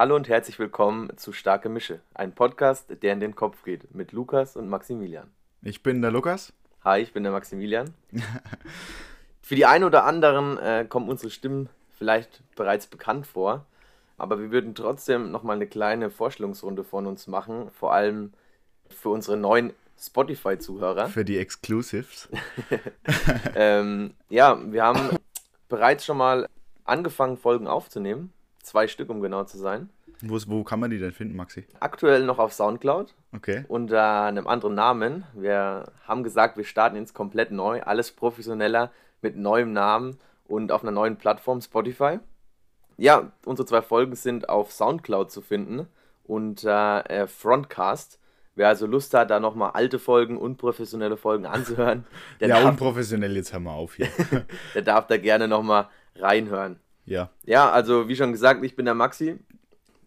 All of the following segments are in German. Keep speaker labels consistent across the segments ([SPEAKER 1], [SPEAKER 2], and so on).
[SPEAKER 1] Hallo und herzlich willkommen zu Starke Mische, ein Podcast, der in den Kopf geht, mit Lukas und Maximilian.
[SPEAKER 2] Ich bin der Lukas.
[SPEAKER 1] Hi, ich bin der Maximilian. Für die einen oder anderen äh, kommen unsere Stimmen vielleicht bereits bekannt vor, aber wir würden trotzdem nochmal eine kleine Vorstellungsrunde von uns machen, vor allem für unsere neuen Spotify-Zuhörer.
[SPEAKER 2] Für die Exclusives.
[SPEAKER 1] ähm, ja, wir haben bereits schon mal angefangen, Folgen aufzunehmen. Zwei Stück, um genau zu sein.
[SPEAKER 2] Wo, wo kann man die denn finden, Maxi?
[SPEAKER 1] Aktuell noch auf Soundcloud.
[SPEAKER 2] Okay.
[SPEAKER 1] Unter einem anderen Namen. Wir haben gesagt, wir starten jetzt komplett neu. Alles professioneller, mit neuem Namen und auf einer neuen Plattform, Spotify. Ja, unsere zwei Folgen sind auf Soundcloud zu finden unter äh, Frontcast. Wer also Lust hat, da nochmal alte Folgen, unprofessionelle Folgen anzuhören, der,
[SPEAKER 2] ja,
[SPEAKER 1] darf,
[SPEAKER 2] unprofessionell, jetzt hör mal auf hier.
[SPEAKER 1] der darf da gerne nochmal reinhören.
[SPEAKER 2] Ja.
[SPEAKER 1] Ja, also wie schon gesagt, ich bin der Maxi.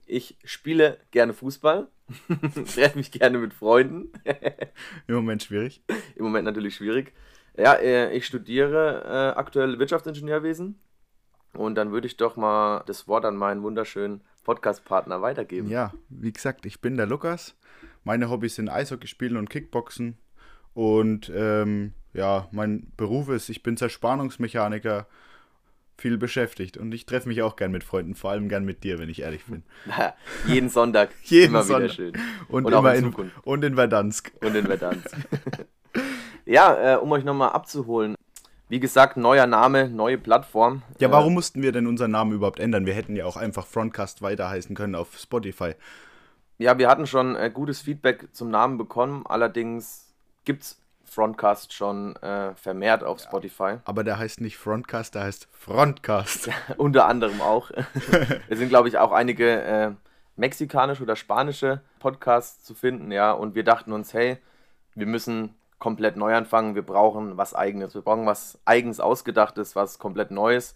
[SPEAKER 1] Ich spiele gerne Fußball, treffe mich gerne mit Freunden.
[SPEAKER 2] Im Moment schwierig.
[SPEAKER 1] Im Moment natürlich schwierig. Ja, äh, ich studiere äh, aktuell Wirtschaftsingenieurwesen und dann würde ich doch mal das Wort an meinen wunderschönen Podcast-Partner weitergeben.
[SPEAKER 2] Ja, wie gesagt, ich bin der Lukas. Meine Hobbys sind Eishockey spielen und Kickboxen. Und ähm, ja, mein Beruf ist, ich bin Zerspannungsmechaniker, viel beschäftigt. Und ich treffe mich auch gern mit Freunden, vor allem gern mit dir, wenn ich ehrlich bin.
[SPEAKER 1] Jeden Sonntag.
[SPEAKER 2] Jeden
[SPEAKER 1] immer
[SPEAKER 2] Sonntag.
[SPEAKER 1] wieder schön.
[SPEAKER 2] Und,
[SPEAKER 1] Und
[SPEAKER 2] immer
[SPEAKER 1] in
[SPEAKER 2] in, und in Verdansk.
[SPEAKER 1] Und in Verdansk. ja, äh, um euch nochmal abzuholen. Wie gesagt, neuer Name, neue Plattform.
[SPEAKER 2] Ja,
[SPEAKER 1] Äh,
[SPEAKER 2] warum mussten wir denn unseren Namen überhaupt ändern? Wir hätten ja auch einfach Frontcast weiter heißen können auf Spotify.
[SPEAKER 1] Ja, wir hatten schon äh, gutes Feedback zum Namen bekommen. Allerdings gibt es Frontcast schon äh, vermehrt auf Spotify.
[SPEAKER 2] Aber der heißt nicht Frontcast, der heißt Frontcast.
[SPEAKER 1] Unter anderem auch. es sind, glaube ich, auch einige äh, mexikanische oder spanische Podcasts zu finden, ja. Und wir dachten uns, hey, wir müssen komplett neu anfangen. Wir brauchen was Eigenes. Wir brauchen was eigens Ausgedachtes, was komplett Neues.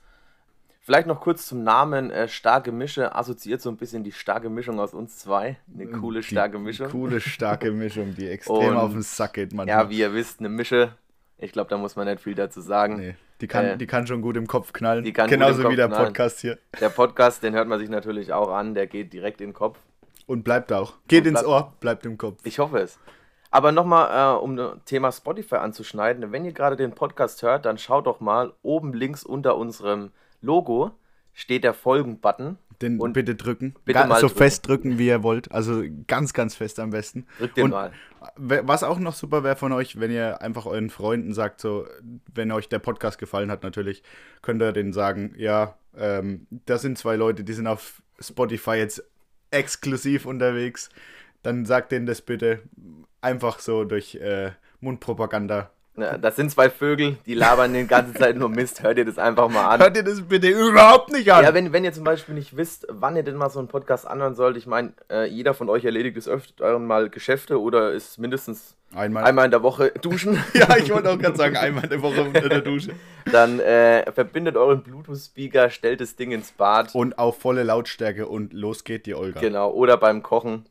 [SPEAKER 1] Vielleicht noch kurz zum Namen äh, Starke Mische. Assoziiert so ein bisschen die starke Mischung aus uns zwei. Eine coole,
[SPEAKER 2] Die
[SPEAKER 1] starke Mischung.
[SPEAKER 2] Coole, starke Mischung, die extrem
[SPEAKER 1] Und-
[SPEAKER 2] auf den Sack geht manchmal.
[SPEAKER 1] Ja, wie ihr wisst, eine Mische. Ich glaube, da muss man nicht viel dazu sagen.
[SPEAKER 2] Nee, die kann,
[SPEAKER 1] Äh,
[SPEAKER 2] die kann schon gut im Kopf knallen.
[SPEAKER 1] die kann gut
[SPEAKER 2] Genauso
[SPEAKER 1] im Kopf
[SPEAKER 2] wie der
[SPEAKER 1] knallen.
[SPEAKER 2] Podcast hier.
[SPEAKER 1] Der Podcast, den hört man sich natürlich auch an. Der geht direkt in den Kopf.
[SPEAKER 2] Und bleibt auch. Geht
[SPEAKER 1] Und
[SPEAKER 2] ins
[SPEAKER 1] bleibt-
[SPEAKER 2] Ohr, bleibt im Kopf.
[SPEAKER 1] Ich hoffe es. Aber nochmal, äh, um das Thema Spotify anzuschneiden, wenn ihr gerade den Podcast hört, dann schaut doch mal, oben links unter unserem Logo steht der Folgen-Button.
[SPEAKER 2] Den
[SPEAKER 1] Und
[SPEAKER 2] bitte drücken.
[SPEAKER 1] bitte
[SPEAKER 2] Ga-
[SPEAKER 1] mal
[SPEAKER 2] so
[SPEAKER 1] drücken.
[SPEAKER 2] fest drücken, wie ihr wollt. Also ganz, ganz fest am besten.
[SPEAKER 1] Drückt den
[SPEAKER 2] Und
[SPEAKER 1] mal.
[SPEAKER 2] was auch noch super wäre von euch, wenn ihr einfach euren Freunden sagt, so, wenn euch der Podcast gefallen hat, natürlich, könnt ihr denen sagen, ja, ähm, das sind zwei Leute, die sind auf Spotify jetzt exklusiv unterwegs. Dann sagt denen das bitte einfach so durch äh, Mundpropaganda.
[SPEAKER 1] Ja, das sind zwei Vögel, die labern die ganze Zeit nur Mist. Hört ihr das einfach mal an.
[SPEAKER 2] Hört ihr das bitte überhaupt nicht an?
[SPEAKER 1] Ja, wenn, wenn ihr zum Beispiel nicht wisst, wann ihr denn mal so einen Podcast anhören sollt, ich meine, äh, jeder von euch erledigt des Öfteren mal Geschäfte oder ist mindestens
[SPEAKER 2] Einmal.
[SPEAKER 1] einmal in der Woche duschen.
[SPEAKER 2] Ja, ich wollte auch gerade sagen, einmal in der Woche unter der Dusche.
[SPEAKER 1] Dann äh, verbindet euren Bluetooth-Speaker, stellt das Ding ins Bad.
[SPEAKER 2] Und auf volle Lautstärke und los geht die Olga.
[SPEAKER 1] Genau, oder beim Kochen.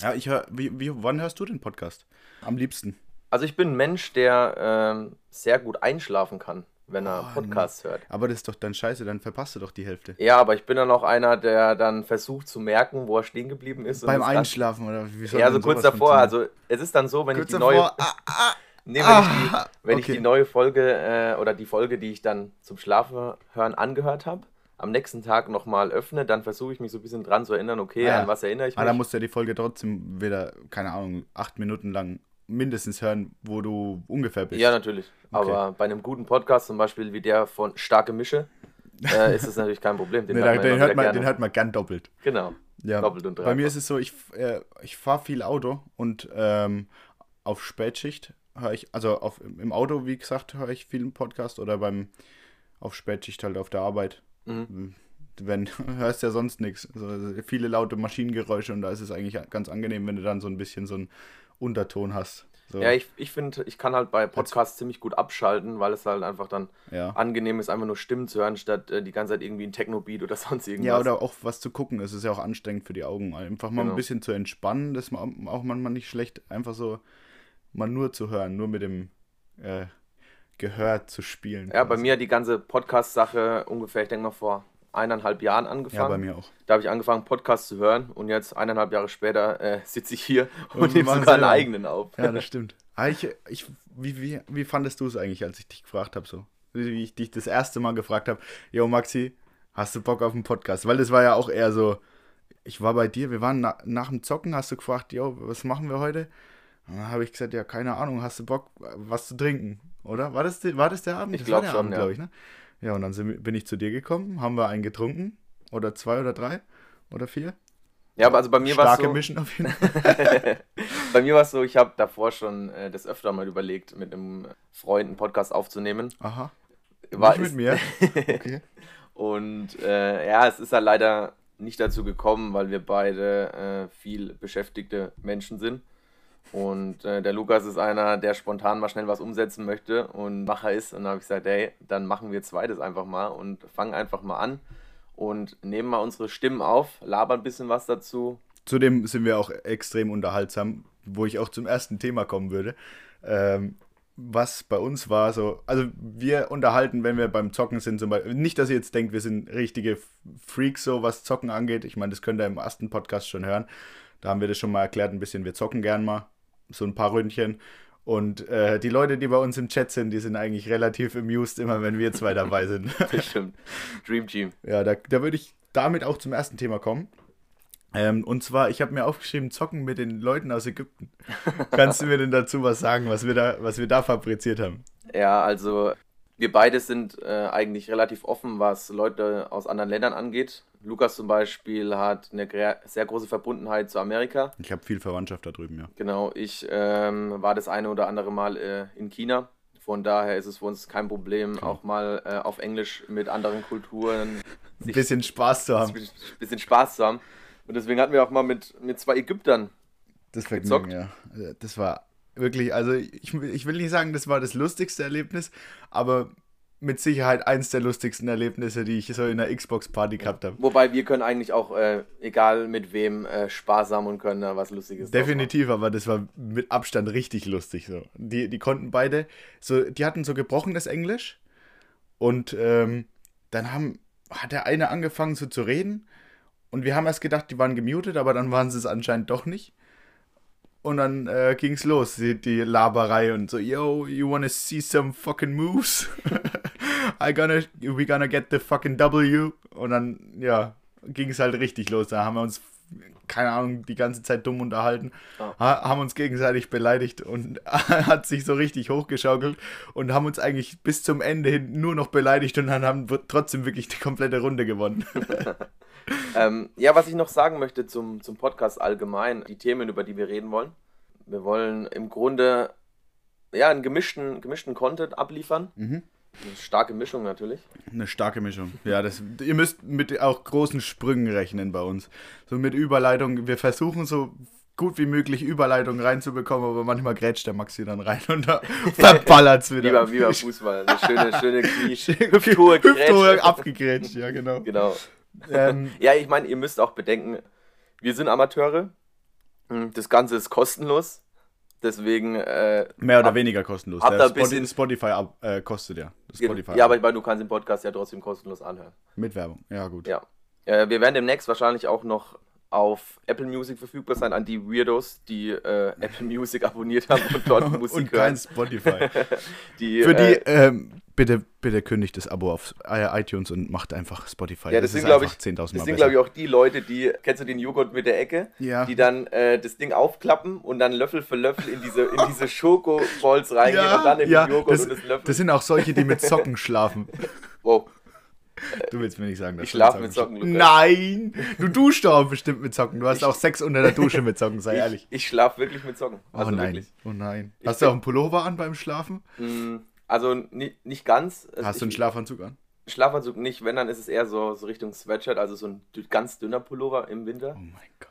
[SPEAKER 2] Ja, ich hör, wie, wie, wann hörst du den Podcast? Am liebsten.
[SPEAKER 1] Also ich bin ein Mensch, der ähm, sehr gut einschlafen kann, wenn er
[SPEAKER 2] Oh,
[SPEAKER 1] Podcasts hört.
[SPEAKER 2] Aber das ist doch dann scheiße, dann verpasst du doch die Hälfte.
[SPEAKER 1] Ja, aber ich bin dann auch einer, der dann versucht zu merken, wo er stehen geblieben ist.
[SPEAKER 2] Beim
[SPEAKER 1] dann-
[SPEAKER 2] Einschlafen oder wie soll
[SPEAKER 1] Ja, so kurz
[SPEAKER 2] sowas
[SPEAKER 1] davor. Also es ist dann so, wenn
[SPEAKER 2] kurz
[SPEAKER 1] ich die
[SPEAKER 2] davor.
[SPEAKER 1] neue,
[SPEAKER 2] Ah, ah,
[SPEAKER 1] nee, wenn, ich die,
[SPEAKER 2] ah,
[SPEAKER 1] wenn ich
[SPEAKER 2] okay.
[SPEAKER 1] die neue Folge äh, oder die Folge, die ich dann zum Schlafen hören angehört habe, am nächsten Tag nochmal öffne, dann versuche ich mich so ein bisschen dran zu erinnern, okay,
[SPEAKER 2] Ah, ja.
[SPEAKER 1] an was erinnere ich
[SPEAKER 2] Ah,
[SPEAKER 1] mich.
[SPEAKER 2] dann musst du ja die Folge trotzdem wieder, keine Ahnung, acht Minuten lang mindestens hören, wo du ungefähr bist.
[SPEAKER 1] Ja, natürlich. Aber bei einem guten Podcast, zum Beispiel wie der von Starke Mische, äh, ist das natürlich kein Problem. Den
[SPEAKER 2] Nee,
[SPEAKER 1] hört man
[SPEAKER 2] den, hört man, den hört man gern doppelt.
[SPEAKER 1] Genau.
[SPEAKER 2] Ja,
[SPEAKER 1] Doppelt und
[SPEAKER 2] bei
[SPEAKER 1] dreifach.
[SPEAKER 2] mir ist es so, ich, äh, ich fahre viel Auto und ähm, auf Spätschicht höre ich, also auf, im Auto, wie gesagt, höre ich viel Podcast oder beim auf Spätschicht halt auf der Arbeit.
[SPEAKER 1] Mhm.
[SPEAKER 2] Wenn hörst ja sonst nichts. Also viele laute Maschinengeräusche und da ist es eigentlich ganz angenehm, wenn du dann so ein bisschen so einen Unterton hast. So,
[SPEAKER 1] Ja, ich, ich finde, ich kann halt bei Podcasts ziemlich gut abschalten, weil es halt einfach dann
[SPEAKER 2] ja.
[SPEAKER 1] angenehm ist, einfach nur Stimmen zu hören, statt äh, die ganze Zeit irgendwie ein Techno-Beat oder sonst irgendwas.
[SPEAKER 2] Ja, oder auch was zu gucken. Es ist ja auch anstrengend für die Augen. Einfach mal
[SPEAKER 1] Genau.
[SPEAKER 2] ein bisschen zu entspannen, das ist auch manchmal nicht schlecht, einfach so mal nur zu hören, nur mit dem äh, Gehör zu spielen.
[SPEAKER 1] Ja, bei
[SPEAKER 2] quasi.
[SPEAKER 1] mir die ganze Podcast-Sache ungefähr, ich denke mal vor eineinhalb Jahren angefangen.
[SPEAKER 2] Ja, bei mir auch.
[SPEAKER 1] Da habe ich angefangen, Podcasts zu hören und jetzt eineinhalb Jahre später äh, sitze ich hier und,
[SPEAKER 2] Und
[SPEAKER 1] nehme sogar einen eigenen auf.
[SPEAKER 2] Ja, das stimmt. Ah, ich, ich, wie, wie, wie fandest du es eigentlich, als ich dich gefragt habe, so? Wie ich dich das erste Mal gefragt habe, yo Maxi, hast du Bock auf einen Podcast? Weil das war ja auch eher so, ich war bei dir, wir waren na, nach dem Zocken, hast du gefragt, yo, was machen wir heute? Und dann habe ich gesagt, ja, keine Ahnung, hast du Bock, was zu trinken, oder? War das, war das der Abend?
[SPEAKER 1] Ich
[SPEAKER 2] Das
[SPEAKER 1] glaub
[SPEAKER 2] war der
[SPEAKER 1] schon,
[SPEAKER 2] Abend,
[SPEAKER 1] ja.
[SPEAKER 2] glaube ich, ne? Ja, und dann sind, bin ich zu dir gekommen, haben wir einen getrunken, oder zwei oder drei, oder vier.
[SPEAKER 1] Ja, aber also bei mir war es
[SPEAKER 2] Starke
[SPEAKER 1] so,
[SPEAKER 2] Mischen auf jeden Fall.
[SPEAKER 1] bei mir war es so, ich habe davor schon äh, das öfter mal überlegt, mit einem Freund einen Podcast aufzunehmen.
[SPEAKER 2] Aha.
[SPEAKER 1] War,
[SPEAKER 2] Nicht mit mir. Okay.
[SPEAKER 1] Und äh, ja, es ist ja leider nicht dazu gekommen, weil wir beide äh, viel beschäftigte Menschen sind. Und äh, der Lukas ist einer, der spontan mal schnell was umsetzen möchte und Macher ist. Und dann habe ich gesagt, hey, dann machen wir zweites einfach mal und fangen einfach mal an und nehmen mal unsere Stimmen auf, labern ein bisschen was dazu.
[SPEAKER 2] Zudem sind wir auch extrem unterhaltsam, wo ich auch zum ersten Thema kommen würde. Ähm, was bei uns war so, also wir unterhalten, wenn wir beim Zocken sind, zum Beispiel, nicht, dass ihr jetzt denkt, wir sind richtige Freaks, so was Zocken angeht. Ich meine, das könnt ihr im ersten Podcast schon hören. Da haben wir das schon mal erklärt, ein bisschen, wir zocken gern mal, so ein paar Ründchen. Und äh, die Leute, die bei uns im Chat sind, die sind eigentlich relativ amused, immer wenn wir zwei dabei sind.
[SPEAKER 1] Bestimmt. Dream Team.
[SPEAKER 2] Ja, da, da würde ich damit auch zum ersten Thema kommen. Ähm, und zwar, ich habe mir aufgeschrieben, zocken mit den Leuten aus Ägypten. Kannst du mir denn dazu was sagen, was wir da, was wir da fabriziert haben?
[SPEAKER 1] Ja, also wir beide sind äh, eigentlich relativ offen, was Leute aus anderen Ländern angeht. Lukas zum Beispiel hat eine sehr große Verbundenheit zu Amerika.
[SPEAKER 2] Ich habe viel Verwandtschaft da drüben, ja.
[SPEAKER 1] Genau, ich ähm, war das eine oder andere Mal äh, in China. Von daher ist es für uns kein Problem, auch mal äh, auf Englisch mit anderen Kulturen
[SPEAKER 2] Ein bisschen Spaß zu haben.
[SPEAKER 1] ein bisschen Spaß zu haben. Und deswegen hatten wir auch mal mit, mit zwei Ägyptern.
[SPEAKER 2] Das Vergnügen,
[SPEAKER 1] gezockt.
[SPEAKER 2] ja. Äh, Das war wirklich, also ich, ich will nicht sagen, das war das lustigste Erlebnis, aber mit Sicherheit eins der lustigsten Erlebnisse, die ich so in der Xbox-Party gehabt habe.
[SPEAKER 1] Wobei wir können eigentlich auch, äh, egal mit wem, äh, haben und können da was Lustiges.
[SPEAKER 2] Definitiv, aber das war mit Abstand richtig lustig so. Die, die konnten beide, so, die hatten so gebrochenes Englisch und ähm, dann haben, hat der eine angefangen so zu reden und wir haben erst gedacht, die waren gemutet, aber dann waren sie es anscheinend doch nicht. Und dann äh, ging's los, die, die Laberei und so, yo, you wanna see some fucking moves? I gonna, we gonna get the fucking W. Und dann, ja, ging's halt richtig los. Da haben wir uns, keine Ahnung, die ganze Zeit dumm unterhalten, ha haben uns gegenseitig beleidigt und hat sich so richtig hochgeschaukelt und haben uns eigentlich bis zum Ende hin nur noch beleidigt und dann haben wir trotzdem wirklich die komplette Runde gewonnen.
[SPEAKER 1] Ähm, ja, was ich noch sagen möchte zum, zum Podcast allgemein, die Themen, über die wir reden wollen. Wir wollen im Grunde ja einen gemischten, gemischten Content abliefern.
[SPEAKER 2] Mhm.
[SPEAKER 1] Eine starke Mischung natürlich.
[SPEAKER 2] Eine starke Mischung. Ja, das, ihr müsst mit auch großen Sprüngen rechnen bei uns. So mit Überleitung. Wir versuchen so gut wie möglich Überleitung reinzubekommen, aber manchmal grätscht der Maxi dann rein und da verballert es
[SPEAKER 1] Wie
[SPEAKER 2] wieder.
[SPEAKER 1] beim, wie beim Fußball. Eine schöne, schöne Knie.
[SPEAKER 2] Hüfthohe. Hüfthohe abgegrätscht, ja genau.
[SPEAKER 1] Genau.
[SPEAKER 2] Ähm,
[SPEAKER 1] Ja, ich meine, ihr müsst auch bedenken, wir sind Amateure. Das Ganze ist kostenlos. Deswegen, äh,
[SPEAKER 2] mehr oder
[SPEAKER 1] Hab-
[SPEAKER 2] weniger kostenlos. Der
[SPEAKER 1] da
[SPEAKER 2] Spotify,
[SPEAKER 1] bisschen-
[SPEAKER 2] Spotify ab, äh, kostet ja. Spotify
[SPEAKER 1] ja, aber ich meine, du kannst den Podcast ja trotzdem kostenlos anhören.
[SPEAKER 2] mit Werbung. Ja, gut.
[SPEAKER 1] Ja. Äh, wir werden demnächst wahrscheinlich auch noch auf Apple Music verfügbar sein, an die Weirdos, die äh, Apple Music abonniert haben und dort Musik
[SPEAKER 2] und kein
[SPEAKER 1] hören.
[SPEAKER 2] Spotify.
[SPEAKER 1] Die,
[SPEAKER 2] Für die,
[SPEAKER 1] äh,
[SPEAKER 2] ähm, bitte, bitte kündigt das Abo auf äh, iTunes und macht einfach Spotify.
[SPEAKER 1] ja, das, sind, glaube ich,
[SPEAKER 2] 10.000
[SPEAKER 1] das
[SPEAKER 2] Mal
[SPEAKER 1] sind,
[SPEAKER 2] besser.
[SPEAKER 1] glaube ich, auch die Leute, die, kennst du den Joghurt mit der Ecke?
[SPEAKER 2] Ja.
[SPEAKER 1] Die dann äh, das Ding aufklappen und dann Löffel für Löffel in diese, in diese Schokoballs reingehen
[SPEAKER 2] ja,
[SPEAKER 1] und dann in
[SPEAKER 2] ja,
[SPEAKER 1] den Joghurt
[SPEAKER 2] das,
[SPEAKER 1] und das Löffel.
[SPEAKER 2] das sind auch solche, die mit Socken schlafen.
[SPEAKER 1] wow.
[SPEAKER 2] Du willst mir nicht sagen, dass
[SPEAKER 1] Ich
[SPEAKER 2] du
[SPEAKER 1] schlaf mit Socken. Lukas.
[SPEAKER 2] Nein! Du duschst doch bestimmt mit Socken. Du hast
[SPEAKER 1] Ich-
[SPEAKER 2] auch Sex unter der Dusche mit Socken, sei ehrlich.
[SPEAKER 1] Ich, ich schlafe wirklich mit Socken. Also
[SPEAKER 2] oh nein.
[SPEAKER 1] wirklich.
[SPEAKER 2] Oh nein.
[SPEAKER 1] Ich
[SPEAKER 2] Hast du
[SPEAKER 1] bin-
[SPEAKER 2] auch einen Pullover an beim Schlafen?
[SPEAKER 1] Mm, Also ni nicht ganz. Also
[SPEAKER 2] Hast du einen
[SPEAKER 1] ich-
[SPEAKER 2] Schlafanzug an?
[SPEAKER 1] Schlafanzug nicht, wenn, dann ist es eher so, so Richtung Sweatshirt, also so ein ganz dünner Pullover im Winter.
[SPEAKER 2] Oh mein Gott.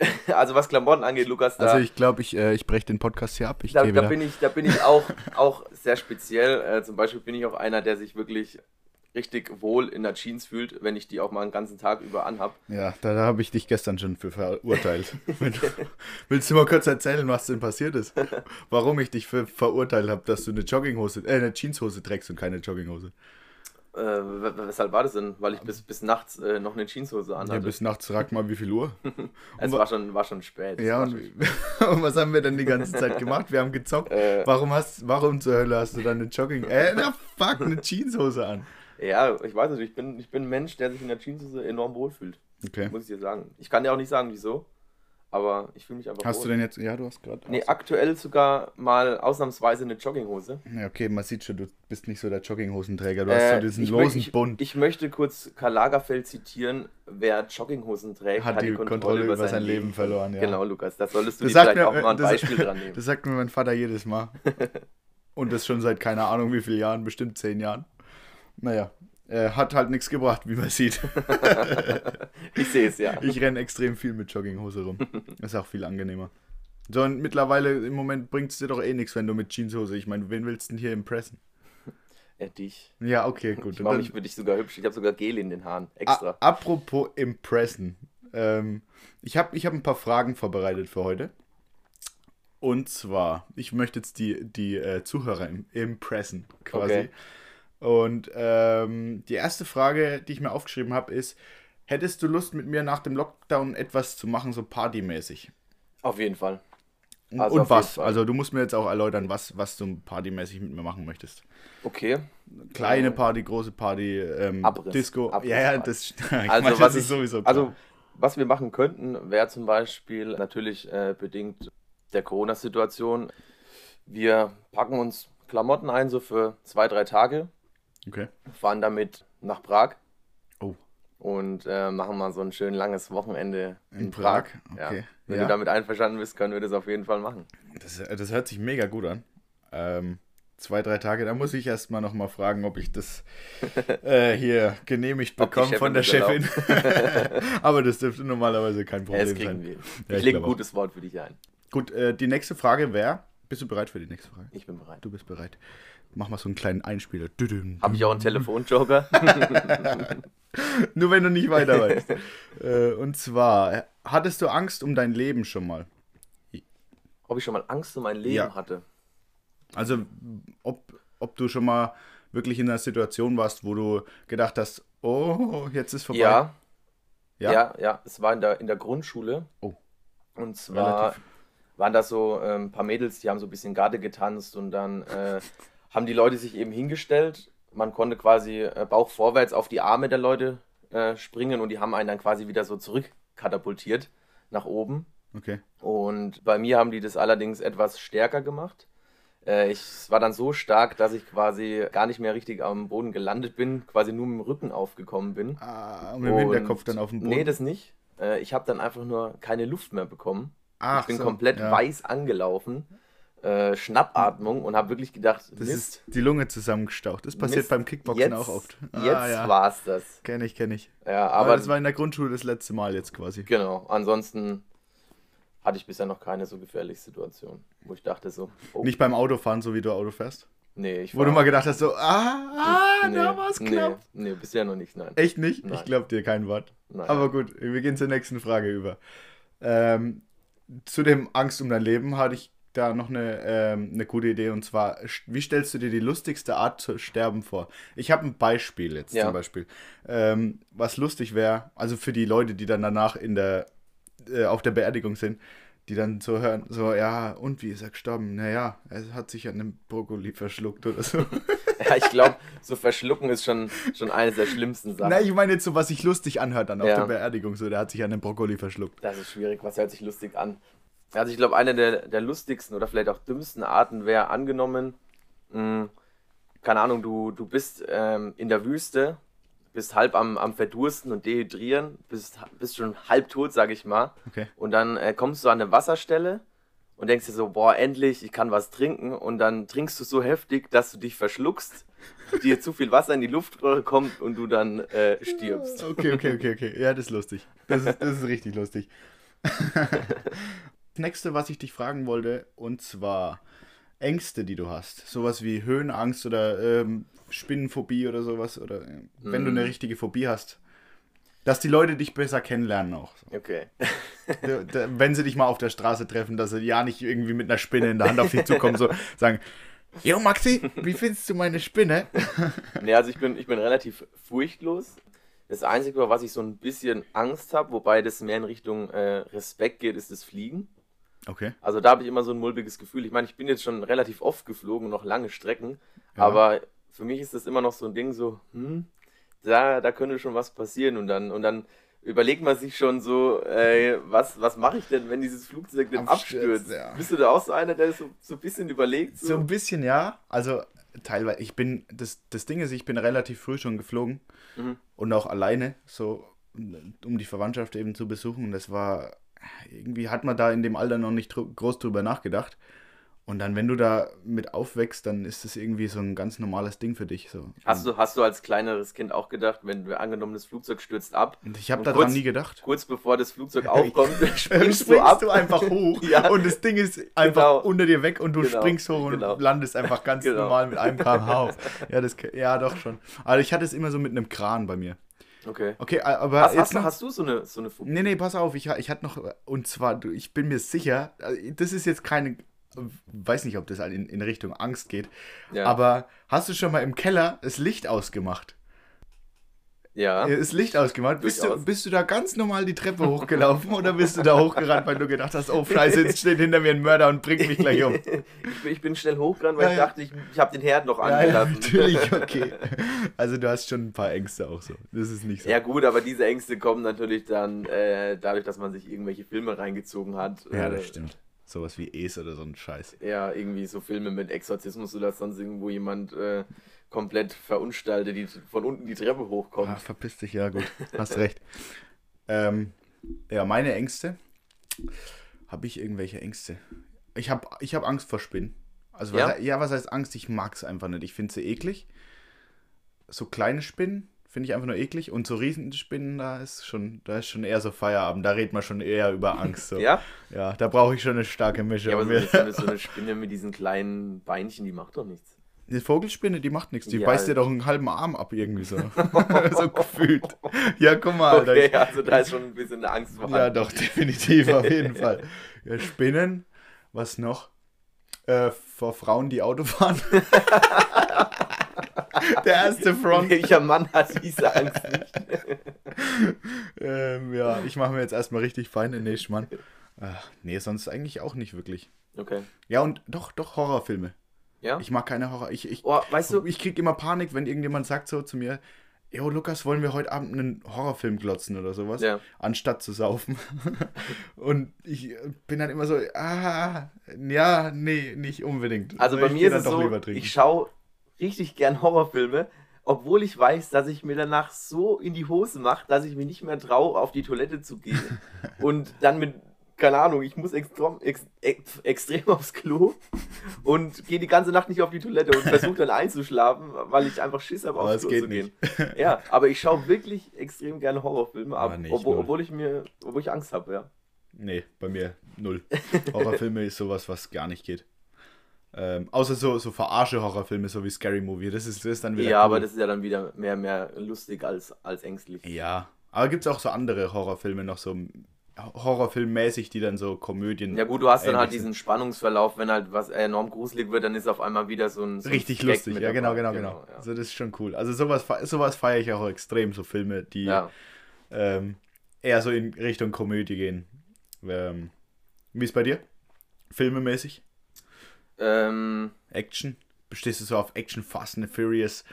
[SPEAKER 1] Also was Klamotten angeht, Lukas, da,
[SPEAKER 2] Also ich glaube, ich, äh, ich breche den Podcast hier ab. Ich
[SPEAKER 1] da, da, bin ich, da bin ich auch, auch sehr speziell. Äh, zum Beispiel bin ich auch einer, der sich wirklich richtig wohl in der Jeans fühlt, wenn ich die auch mal einen ganzen Tag über anhab.
[SPEAKER 2] Ja, da, da habe ich dich gestern schon für verurteilt. Willst du mal kurz erzählen, was denn passiert ist? Warum ich dich für verurteilt habe, dass du eine Jogginghose, äh, eine Jeanshose trägst und keine Jogginghose?
[SPEAKER 1] Äh, weshalb war das denn? Weil ich bis, bis nachts äh, noch eine Jeanshose anhatte.
[SPEAKER 2] Ja, bis nachts, sag mal, wie viel Uhr?
[SPEAKER 1] es war schon, war schon spät.
[SPEAKER 2] Ja, und, und, was haben wir denn die ganze Zeit gemacht? Wir haben gezockt. Äh, warum, hast, warum zur Hölle hast du dann eine Jogging... Äh, na fuck, eine Jeanshose an?
[SPEAKER 1] Ja, ich weiß nicht, ich bin, ich bin ein Mensch, der sich in der Jeanshose enorm wohlfühlt. Okay. Muss ich dir sagen. Ich kann dir auch nicht sagen, wieso. Aber ich fühle mich einfach.
[SPEAKER 2] Hast wohl. du denn jetzt. Ja, du hast gerade.
[SPEAKER 1] Nee, aktuell sogar mal ausnahmsweise eine Jogginghose.
[SPEAKER 2] Ja, okay, man sieht schon, du bist nicht so der Jogginghosenträger. Du äh, hast so diesen losen
[SPEAKER 1] ich,
[SPEAKER 2] Bund.
[SPEAKER 1] Ich möchte kurz Karl Lagerfeld zitieren: Wer Jogginghosen trägt,
[SPEAKER 2] hat, hat die, Kontrolle, Kontrolle, über sein, Leben, Leben verloren. Ja.
[SPEAKER 1] Genau, Lukas, da solltest du das dir vielleicht mir, auch mal ein das, Beispiel dran nehmen.
[SPEAKER 2] Das sagt mir mein Vater jedes Mal. Und das schon seit keine Ahnung wie vielen Jahren, bestimmt zehn Jahren. Naja, äh, hat halt nichts gebracht, wie man sieht.
[SPEAKER 1] ich sehe es ja.
[SPEAKER 2] Ich renne extrem viel mit Jogginghose rum. Ist auch viel angenehmer. So, und mittlerweile im Moment bringt es dir doch eh nichts, wenn du mit Jeanshose. Ich meine, wen willst du denn hier impressen?
[SPEAKER 1] Ja, dich.
[SPEAKER 2] Ja, okay, gut.
[SPEAKER 1] Ich mache mich für dich sogar hübsch. Ich habe sogar Gel in den Haaren. Extra.
[SPEAKER 2] apropos impressen. Ähm, ich habe ich hab ein paar Fragen vorbereitet für heute. Und zwar, ich möchte jetzt die, die äh, Zuhörer im, impressen, quasi. Okay. Und ähm, die erste Frage, die ich mir aufgeschrieben habe, ist: Hättest du Lust, mit mir nach dem Lockdown etwas zu machen, so partymäßig?
[SPEAKER 1] Auf jeden Fall.
[SPEAKER 2] Also und was? Also du musst mir jetzt auch erläutern, was, was du partymäßig mit mir machen möchtest.
[SPEAKER 1] Okay.
[SPEAKER 2] Kleine Party, große Party, ähm, Abriss, Disco.
[SPEAKER 1] Abriss ja, ja, das, also, meine, was ich, sowieso klar. Also was wir machen könnten, wäre zum Beispiel natürlich äh, bedingt der Corona-Situation. Wir packen uns Klamotten ein, so für zwei, drei Tage.
[SPEAKER 2] Okay.
[SPEAKER 1] Fahren damit nach Prag.
[SPEAKER 2] Oh.
[SPEAKER 1] Und äh, machen mal so ein schön langes Wochenende
[SPEAKER 2] in, in Prag. Prag.
[SPEAKER 1] Okay. Ja. Wenn ja. du damit einverstanden bist, können wir das auf jeden Fall machen.
[SPEAKER 2] Das, das hört sich mega gut an. Ähm, zwei, drei Tage, da muss ich erstmal nochmal fragen, ob ich das äh, hier genehmigt bekomme von der Chefin. Aber das dürfte normalerweise kein Problem sein.
[SPEAKER 1] Wir. Ja, ich, ich lege ein gutes Wort für dich ein.
[SPEAKER 2] Gut, äh, die nächste Frage wäre, bist du bereit für die nächste Frage?
[SPEAKER 1] Ich bin bereit.
[SPEAKER 2] Du bist bereit. Mach mal so einen kleinen Einspieler.
[SPEAKER 1] Habe ich auch einen Telefonjoker?
[SPEAKER 2] Nur wenn du nicht weiter weißt. Äh, und zwar, hattest du Angst um dein Leben schon mal?
[SPEAKER 1] Ob ich schon mal Angst um mein Leben ja. hatte?
[SPEAKER 2] Also, ob, ob du schon mal wirklich in einer Situation warst, wo du gedacht hast, oh, jetzt ist vorbei.
[SPEAKER 1] Ja. Ja, ja, ja. es war in der, in der Grundschule.
[SPEAKER 2] Oh.
[SPEAKER 1] Und zwar Relativ. Waren da so ein ähm, paar Mädels, die haben so ein bisschen Garde getanzt und dann äh, haben die Leute sich eben hingestellt. Man konnte quasi äh, Bauch vorwärts auf die Arme der Leute äh, springen und die haben einen dann quasi wieder so zurückkatapultiert nach oben.
[SPEAKER 2] Okay.
[SPEAKER 1] Und bei mir haben die das allerdings etwas stärker gemacht. Äh, ich, es war dann so stark, dass ich quasi gar nicht mehr richtig am Boden gelandet bin, quasi nur mit dem Rücken aufgekommen bin.
[SPEAKER 2] Ah, und mit dem Hinterkopf dann auf dem Boden?
[SPEAKER 1] Nee, das nicht. Äh, ich habe dann einfach nur keine Luft mehr bekommen. Ach, ich bin so, komplett ja. weiß angelaufen äh, Schnappatmung und habe wirklich gedacht,
[SPEAKER 2] das Mist. ist die Lunge zusammengestaucht. Das passiert Mist, beim Kickboxen
[SPEAKER 1] jetzt,
[SPEAKER 2] auch oft.
[SPEAKER 1] Ah, jetzt ja. war's das.
[SPEAKER 2] Kenne ich, kenne ich.
[SPEAKER 1] Ja, aber, aber
[SPEAKER 2] das war in der Grundschule das letzte Mal jetzt quasi.
[SPEAKER 1] Genau. Ansonsten hatte ich bisher noch keine so gefährliche Situation, wo ich dachte so.
[SPEAKER 2] Oh. Nicht beim Autofahren, so wie du Auto fährst?
[SPEAKER 1] Nee, ich
[SPEAKER 2] Wo du mal gedacht hast, so, ah, ah nee, da war's knapp.
[SPEAKER 1] Nee, nee, bisher noch nicht, nein.
[SPEAKER 2] Echt nicht?
[SPEAKER 1] Nein.
[SPEAKER 2] Ich glaub dir kein Wort.
[SPEAKER 1] Nein.
[SPEAKER 2] Aber gut, wir gehen zur nächsten Frage über. Ähm, zu dem Angst um dein Leben hatte ich da noch eine, ähm, eine gute Idee und zwar, wie stellst du dir die lustigste Art zu sterben vor? Ich habe ein Beispiel jetzt ja. zum Beispiel. Ähm, was lustig wäre, also für die Leute, die dann danach in der, äh, auf der Beerdigung sind, die dann so hören, so, ja, und wie ist er gestorben? Naja, er hat sich an einem Brokkoli verschluckt oder so.
[SPEAKER 1] ja, ich glaube, so verschlucken ist schon, schon eines der schlimmsten Sachen.
[SPEAKER 2] Na, ich meine jetzt so, was sich lustig anhört dann auf ja. der Beerdigung, so, der hat sich an einem Brokkoli verschluckt.
[SPEAKER 1] Das ist schwierig, was hört sich lustig an? Also ich glaube, eine der, der lustigsten oder vielleicht auch dümmsten Arten wäre angenommen, mh, hm, keine Ahnung, du, du bist ähm, in der Wüste, bist halb am, am Verdursten und Dehydrieren, bist, bist schon halb tot, sag ich mal.
[SPEAKER 2] Okay.
[SPEAKER 1] Und dann äh, kommst du an eine Wasserstelle und denkst dir so, boah, endlich, ich kann was trinken. Und dann trinkst du so heftig, dass du dich verschluckst, dir zu viel Wasser in die Luftröhre kommt und du dann äh, stirbst.
[SPEAKER 2] Okay, okay, okay, okay. Ja, das ist lustig. Das ist, das ist richtig lustig. nächste, was ich dich fragen wollte, und zwar Ängste, die du hast. Sowas wie Höhenangst oder ähm, Spinnenphobie oder sowas. Oder äh, wenn mm. du eine mhm. richtige Phobie hast. Dass die Leute dich besser kennenlernen auch.
[SPEAKER 1] Okay.
[SPEAKER 2] wenn sie dich mal auf der Straße treffen, dass sie ja nicht irgendwie mit einer Spinne in der Hand auf dich zukommen, so sagen, Jo, Maxi, wie findest du meine Spinne?
[SPEAKER 1] nee, also ich bin, ich bin relativ furchtlos. Das Einzige, was ich so ein bisschen Angst habe, wobei das mehr in Richtung äh, Respekt geht, ist das Fliegen.
[SPEAKER 2] Okay.
[SPEAKER 1] Also da habe ich immer so ein mulmiges Gefühl. Ich meine, ich bin jetzt schon relativ oft geflogen, noch lange Strecken, ja. aber für mich ist das immer noch so ein Ding so, hm, da, da könnte schon was passieren und dann, und dann überlegt man sich schon so, ey, was, was mache ich denn, wenn dieses Flugzeug denn abstürzt? Ja. Bist du da auch so einer, der so, so ein bisschen überlegt?
[SPEAKER 2] So? so ein bisschen, ja. Also teilweise, ich bin, das, das Ding ist, ich bin relativ früh schon geflogen mhm. und auch alleine, so um die Verwandtschaft eben zu besuchen. Und das war, irgendwie hat man da in dem Alter noch nicht groß drüber nachgedacht. Und dann, wenn du da mit aufwächst, dann ist das irgendwie so ein ganz normales Ding für dich. So.
[SPEAKER 1] Hast, du, hast du als kleineres Kind auch gedacht, wenn du angenommen, das Flugzeug stürzt ab?
[SPEAKER 2] Und ich habe daran nie gedacht.
[SPEAKER 1] Kurz bevor das Flugzeug aufkommt, springst,
[SPEAKER 2] springst du ab. du einfach hoch ja. und das Ding ist einfach genau. unter dir weg und du genau. springst hoch und genau. landest einfach ganz genau. normal mit einem kmh auf. Ja, das, ja, doch schon. Also ich hatte es immer so mit einem Kran bei mir.
[SPEAKER 1] Okay.
[SPEAKER 2] Okay, aber
[SPEAKER 1] hast, hast, du, hast du so eine, so eine
[SPEAKER 2] Phobie? Nee, nee, pass auf, ich, ich hatte noch, und zwar, ich bin mir sicher, äh, das ist jetzt keine weiß nicht, ob das in, in Richtung Angst geht, ja. aber hast du schon mal im Keller das Licht ausgemacht?
[SPEAKER 1] Ja.
[SPEAKER 2] Das Licht ausgemacht. Bist du, bist du da ganz normal die Treppe hochgelaufen oder bist du da hochgerannt, weil du gedacht hast, oh Scheiße, jetzt steht hinter mir ein Mörder und bringt mich gleich um?
[SPEAKER 1] ich bin schnell hochgerannt, weil ja, ich dachte, ich, ich habe den Herd noch angelassen. Ja,
[SPEAKER 2] natürlich, okay. Also du hast schon ein paar Ängste auch so. Das ist nicht so.
[SPEAKER 1] Ja gut, aber diese Ängste kommen natürlich dann äh, dadurch, dass man sich irgendwelche Filme reingezogen hat.
[SPEAKER 2] Ja, das äh, stimmt. Sowas wie Es oder so ein Scheiß.
[SPEAKER 1] Ja, irgendwie so Filme mit Exorzismus oder sonst irgendwo jemand äh, komplett verunstaltet, die von unten die Treppe hochkommt. Ah,
[SPEAKER 2] verpiss dich, ja gut. Hast recht. ähm, ja, meine Ängste. Habe ich irgendwelche Ängste? Ich habe ich hab Angst vor Spinnen. Also, ja? Was, ja, was heißt Angst? Ich mag es einfach nicht. Ich finde sie eklig. So kleine Spinnen Finde ich einfach nur eklig. Und so Riesenspinnen, da ist schon, da ist schon eher so Feierabend. Da redet man schon eher über Angst. So.
[SPEAKER 1] ja?
[SPEAKER 2] Ja, da brauche ich schon eine starke Mischung. Ja,
[SPEAKER 1] aber so eine, so eine Spinne mit diesen kleinen Beinchen, die macht doch nichts.
[SPEAKER 2] Die Vogelspinne, die macht nichts. Die ja, beißt dir doch einen halben Arm ab, irgendwie so. so gefühlt. Ja, guck mal,
[SPEAKER 1] Alter. Okay, also da ist schon ein bisschen Angst
[SPEAKER 2] vorhanden. Ja, doch, definitiv, auf jeden Fall. Ja, Spinnen, was noch? Äh, vor Frauen, die Auto fahren. Der erste Front.
[SPEAKER 1] Welcher Mann hat diese Angst nicht?
[SPEAKER 2] ähm, ja, ich mache mir jetzt erstmal richtig fein in nächsten Mann. Ach, nee, sonst eigentlich auch nicht wirklich.
[SPEAKER 1] Okay.
[SPEAKER 2] Ja, und doch, doch Horrorfilme.
[SPEAKER 1] Ja?
[SPEAKER 2] Ich mag keine Horror. Ich, ich,
[SPEAKER 1] oh, weißt du,
[SPEAKER 2] ich krieg immer Panik, wenn irgendjemand sagt so zu mir, Jo, Lukas, wollen wir heute Abend einen Horrorfilm glotzen oder sowas?
[SPEAKER 1] Ja.
[SPEAKER 2] Anstatt zu saufen. und ich bin dann immer so, ah, ja, nee, nicht unbedingt.
[SPEAKER 1] Also bei mir ist es so, ich schaue richtig gern Horrorfilme, obwohl ich weiß, dass ich mir danach so in die Hose mache, dass ich mich nicht mehr traue, auf die Toilette zu gehen. und dann mit, keine Ahnung, ich muss extrem, ex, ex, extrem aufs Klo und gehe die ganze Nacht nicht auf die Toilette und versuche dann einzuschlafen, weil ich einfach Schiss habe, aufs Klo zu gehen. Ja, aber ich schaue wirklich extrem gerne Horrorfilme, ab, obwohl, obwohl, ich mir, obwohl ich Angst habe, ja.
[SPEAKER 2] Nee, bei mir null. Horrorfilme ist sowas, was gar nicht geht. Ähm, außer so, so verarsche Horrorfilme, so wie Scary Movie. Das ist, das ist dann wieder.
[SPEAKER 1] Ja, cool. aber das ist ja dann wieder mehr, mehr lustig als, als ängstlich.
[SPEAKER 2] Ja. Aber gibt es auch so andere Horrorfilme noch so Horrorfilmmäßig, die dann so Komödien.
[SPEAKER 1] Ja, gut, du hast dann halt diesen Spannungsverlauf, wenn halt was enorm gruselig wird, dann ist auf einmal wieder so ein. So
[SPEAKER 2] Richtig ein lustig, ja, genau, genau, genau. genau. Ja. Also, das ist schon cool. Also, sowas, sowas feiere ich auch extrem, so Filme, die ja. ähm, eher so in Richtung Komödie gehen. Ähm, wie ist bei dir? Filmemäßig?
[SPEAKER 1] Ähm,
[SPEAKER 2] Action? Bestehst du so auf Action Fast and Furious?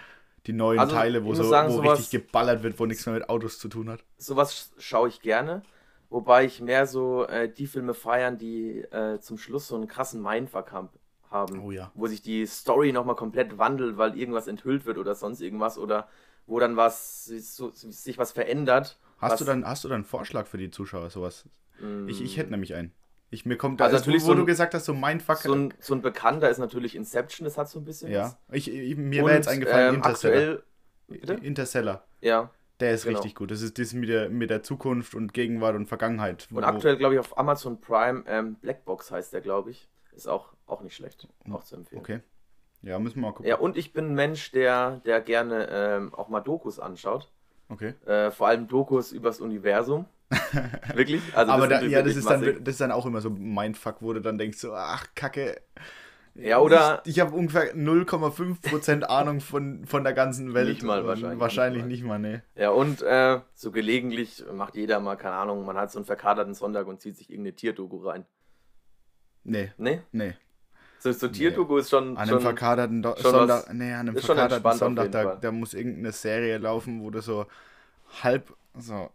[SPEAKER 2] Die neuen also, Teile, wo, so, sagen, wo sowas, richtig geballert wird, wo nichts mehr mit Autos zu tun hat?
[SPEAKER 1] Sowas schaue ich gerne. Wobei ich mehr so äh, die Filme feiern, die äh, zum Schluss so einen krassen Mindfuck haben.
[SPEAKER 2] Oh ja.
[SPEAKER 1] Wo sich die Story nochmal komplett wandelt, weil irgendwas enthüllt wird oder sonst irgendwas. Oder wo dann was so, sich was verändert.
[SPEAKER 2] Hast,
[SPEAKER 1] was,
[SPEAKER 2] du dann, hast du dann einen Vorschlag für die Zuschauer, sowas? Mm. Ich, ich hätte nämlich einen. Ich, mir kommt
[SPEAKER 1] da, also natürlich
[SPEAKER 2] wo, so du gesagt hast, so Mindfuck.
[SPEAKER 1] So ein, so ein Bekannter ist natürlich Inception, das hat so ein bisschen
[SPEAKER 2] Ja, ich, ich, mir wäre jetzt eingefallen
[SPEAKER 1] ähm, Interstellar.
[SPEAKER 2] Aktuell, Interstellar.
[SPEAKER 1] Ja.
[SPEAKER 2] Der ist genau. richtig gut. Das ist das mit der, mit der Zukunft und Gegenwart und Vergangenheit.
[SPEAKER 1] Und aktuell, glaube ich, auf Amazon Prime, ähm, Blackbox heißt der, glaube ich. Ist auch, auch nicht schlecht. Auch zu empfehlen.
[SPEAKER 2] Okay. Ja, müssen wir mal gucken.
[SPEAKER 1] Ja, und ich bin ein Mensch, der, der gerne ähm, auch mal Dokus anschaut.
[SPEAKER 2] Okay.
[SPEAKER 1] Äh, vor allem Dokus übers Universum. Wirklich?
[SPEAKER 2] Also Aber da, ja, das ist, dann, das ist dann auch immer so Mindfuck, wo du dann denkst so, ach, kacke.
[SPEAKER 1] Ja, oder?
[SPEAKER 2] Ich, ich habe ungefähr 0,5% Ahnung von, von der ganzen Welt.
[SPEAKER 1] Nicht mal wahrscheinlich.
[SPEAKER 2] Wahrscheinlich nicht mal, nee.
[SPEAKER 1] Ja, und äh, so gelegentlich macht jeder mal, keine Ahnung, man hat so einen verkaterten Sonntag und zieht sich irgendeine Tierdoku rein.
[SPEAKER 2] Nee,
[SPEAKER 1] Ne?
[SPEAKER 2] nee.
[SPEAKER 1] So, so Tierdoku ist schon.
[SPEAKER 2] An einem
[SPEAKER 1] schon
[SPEAKER 2] verkaterten Do
[SPEAKER 1] schon
[SPEAKER 2] Sonntag,
[SPEAKER 1] was-
[SPEAKER 2] nee, an einem verkaterten Sonntag, da, da muss irgendeine Serie laufen, wo du so halb, so,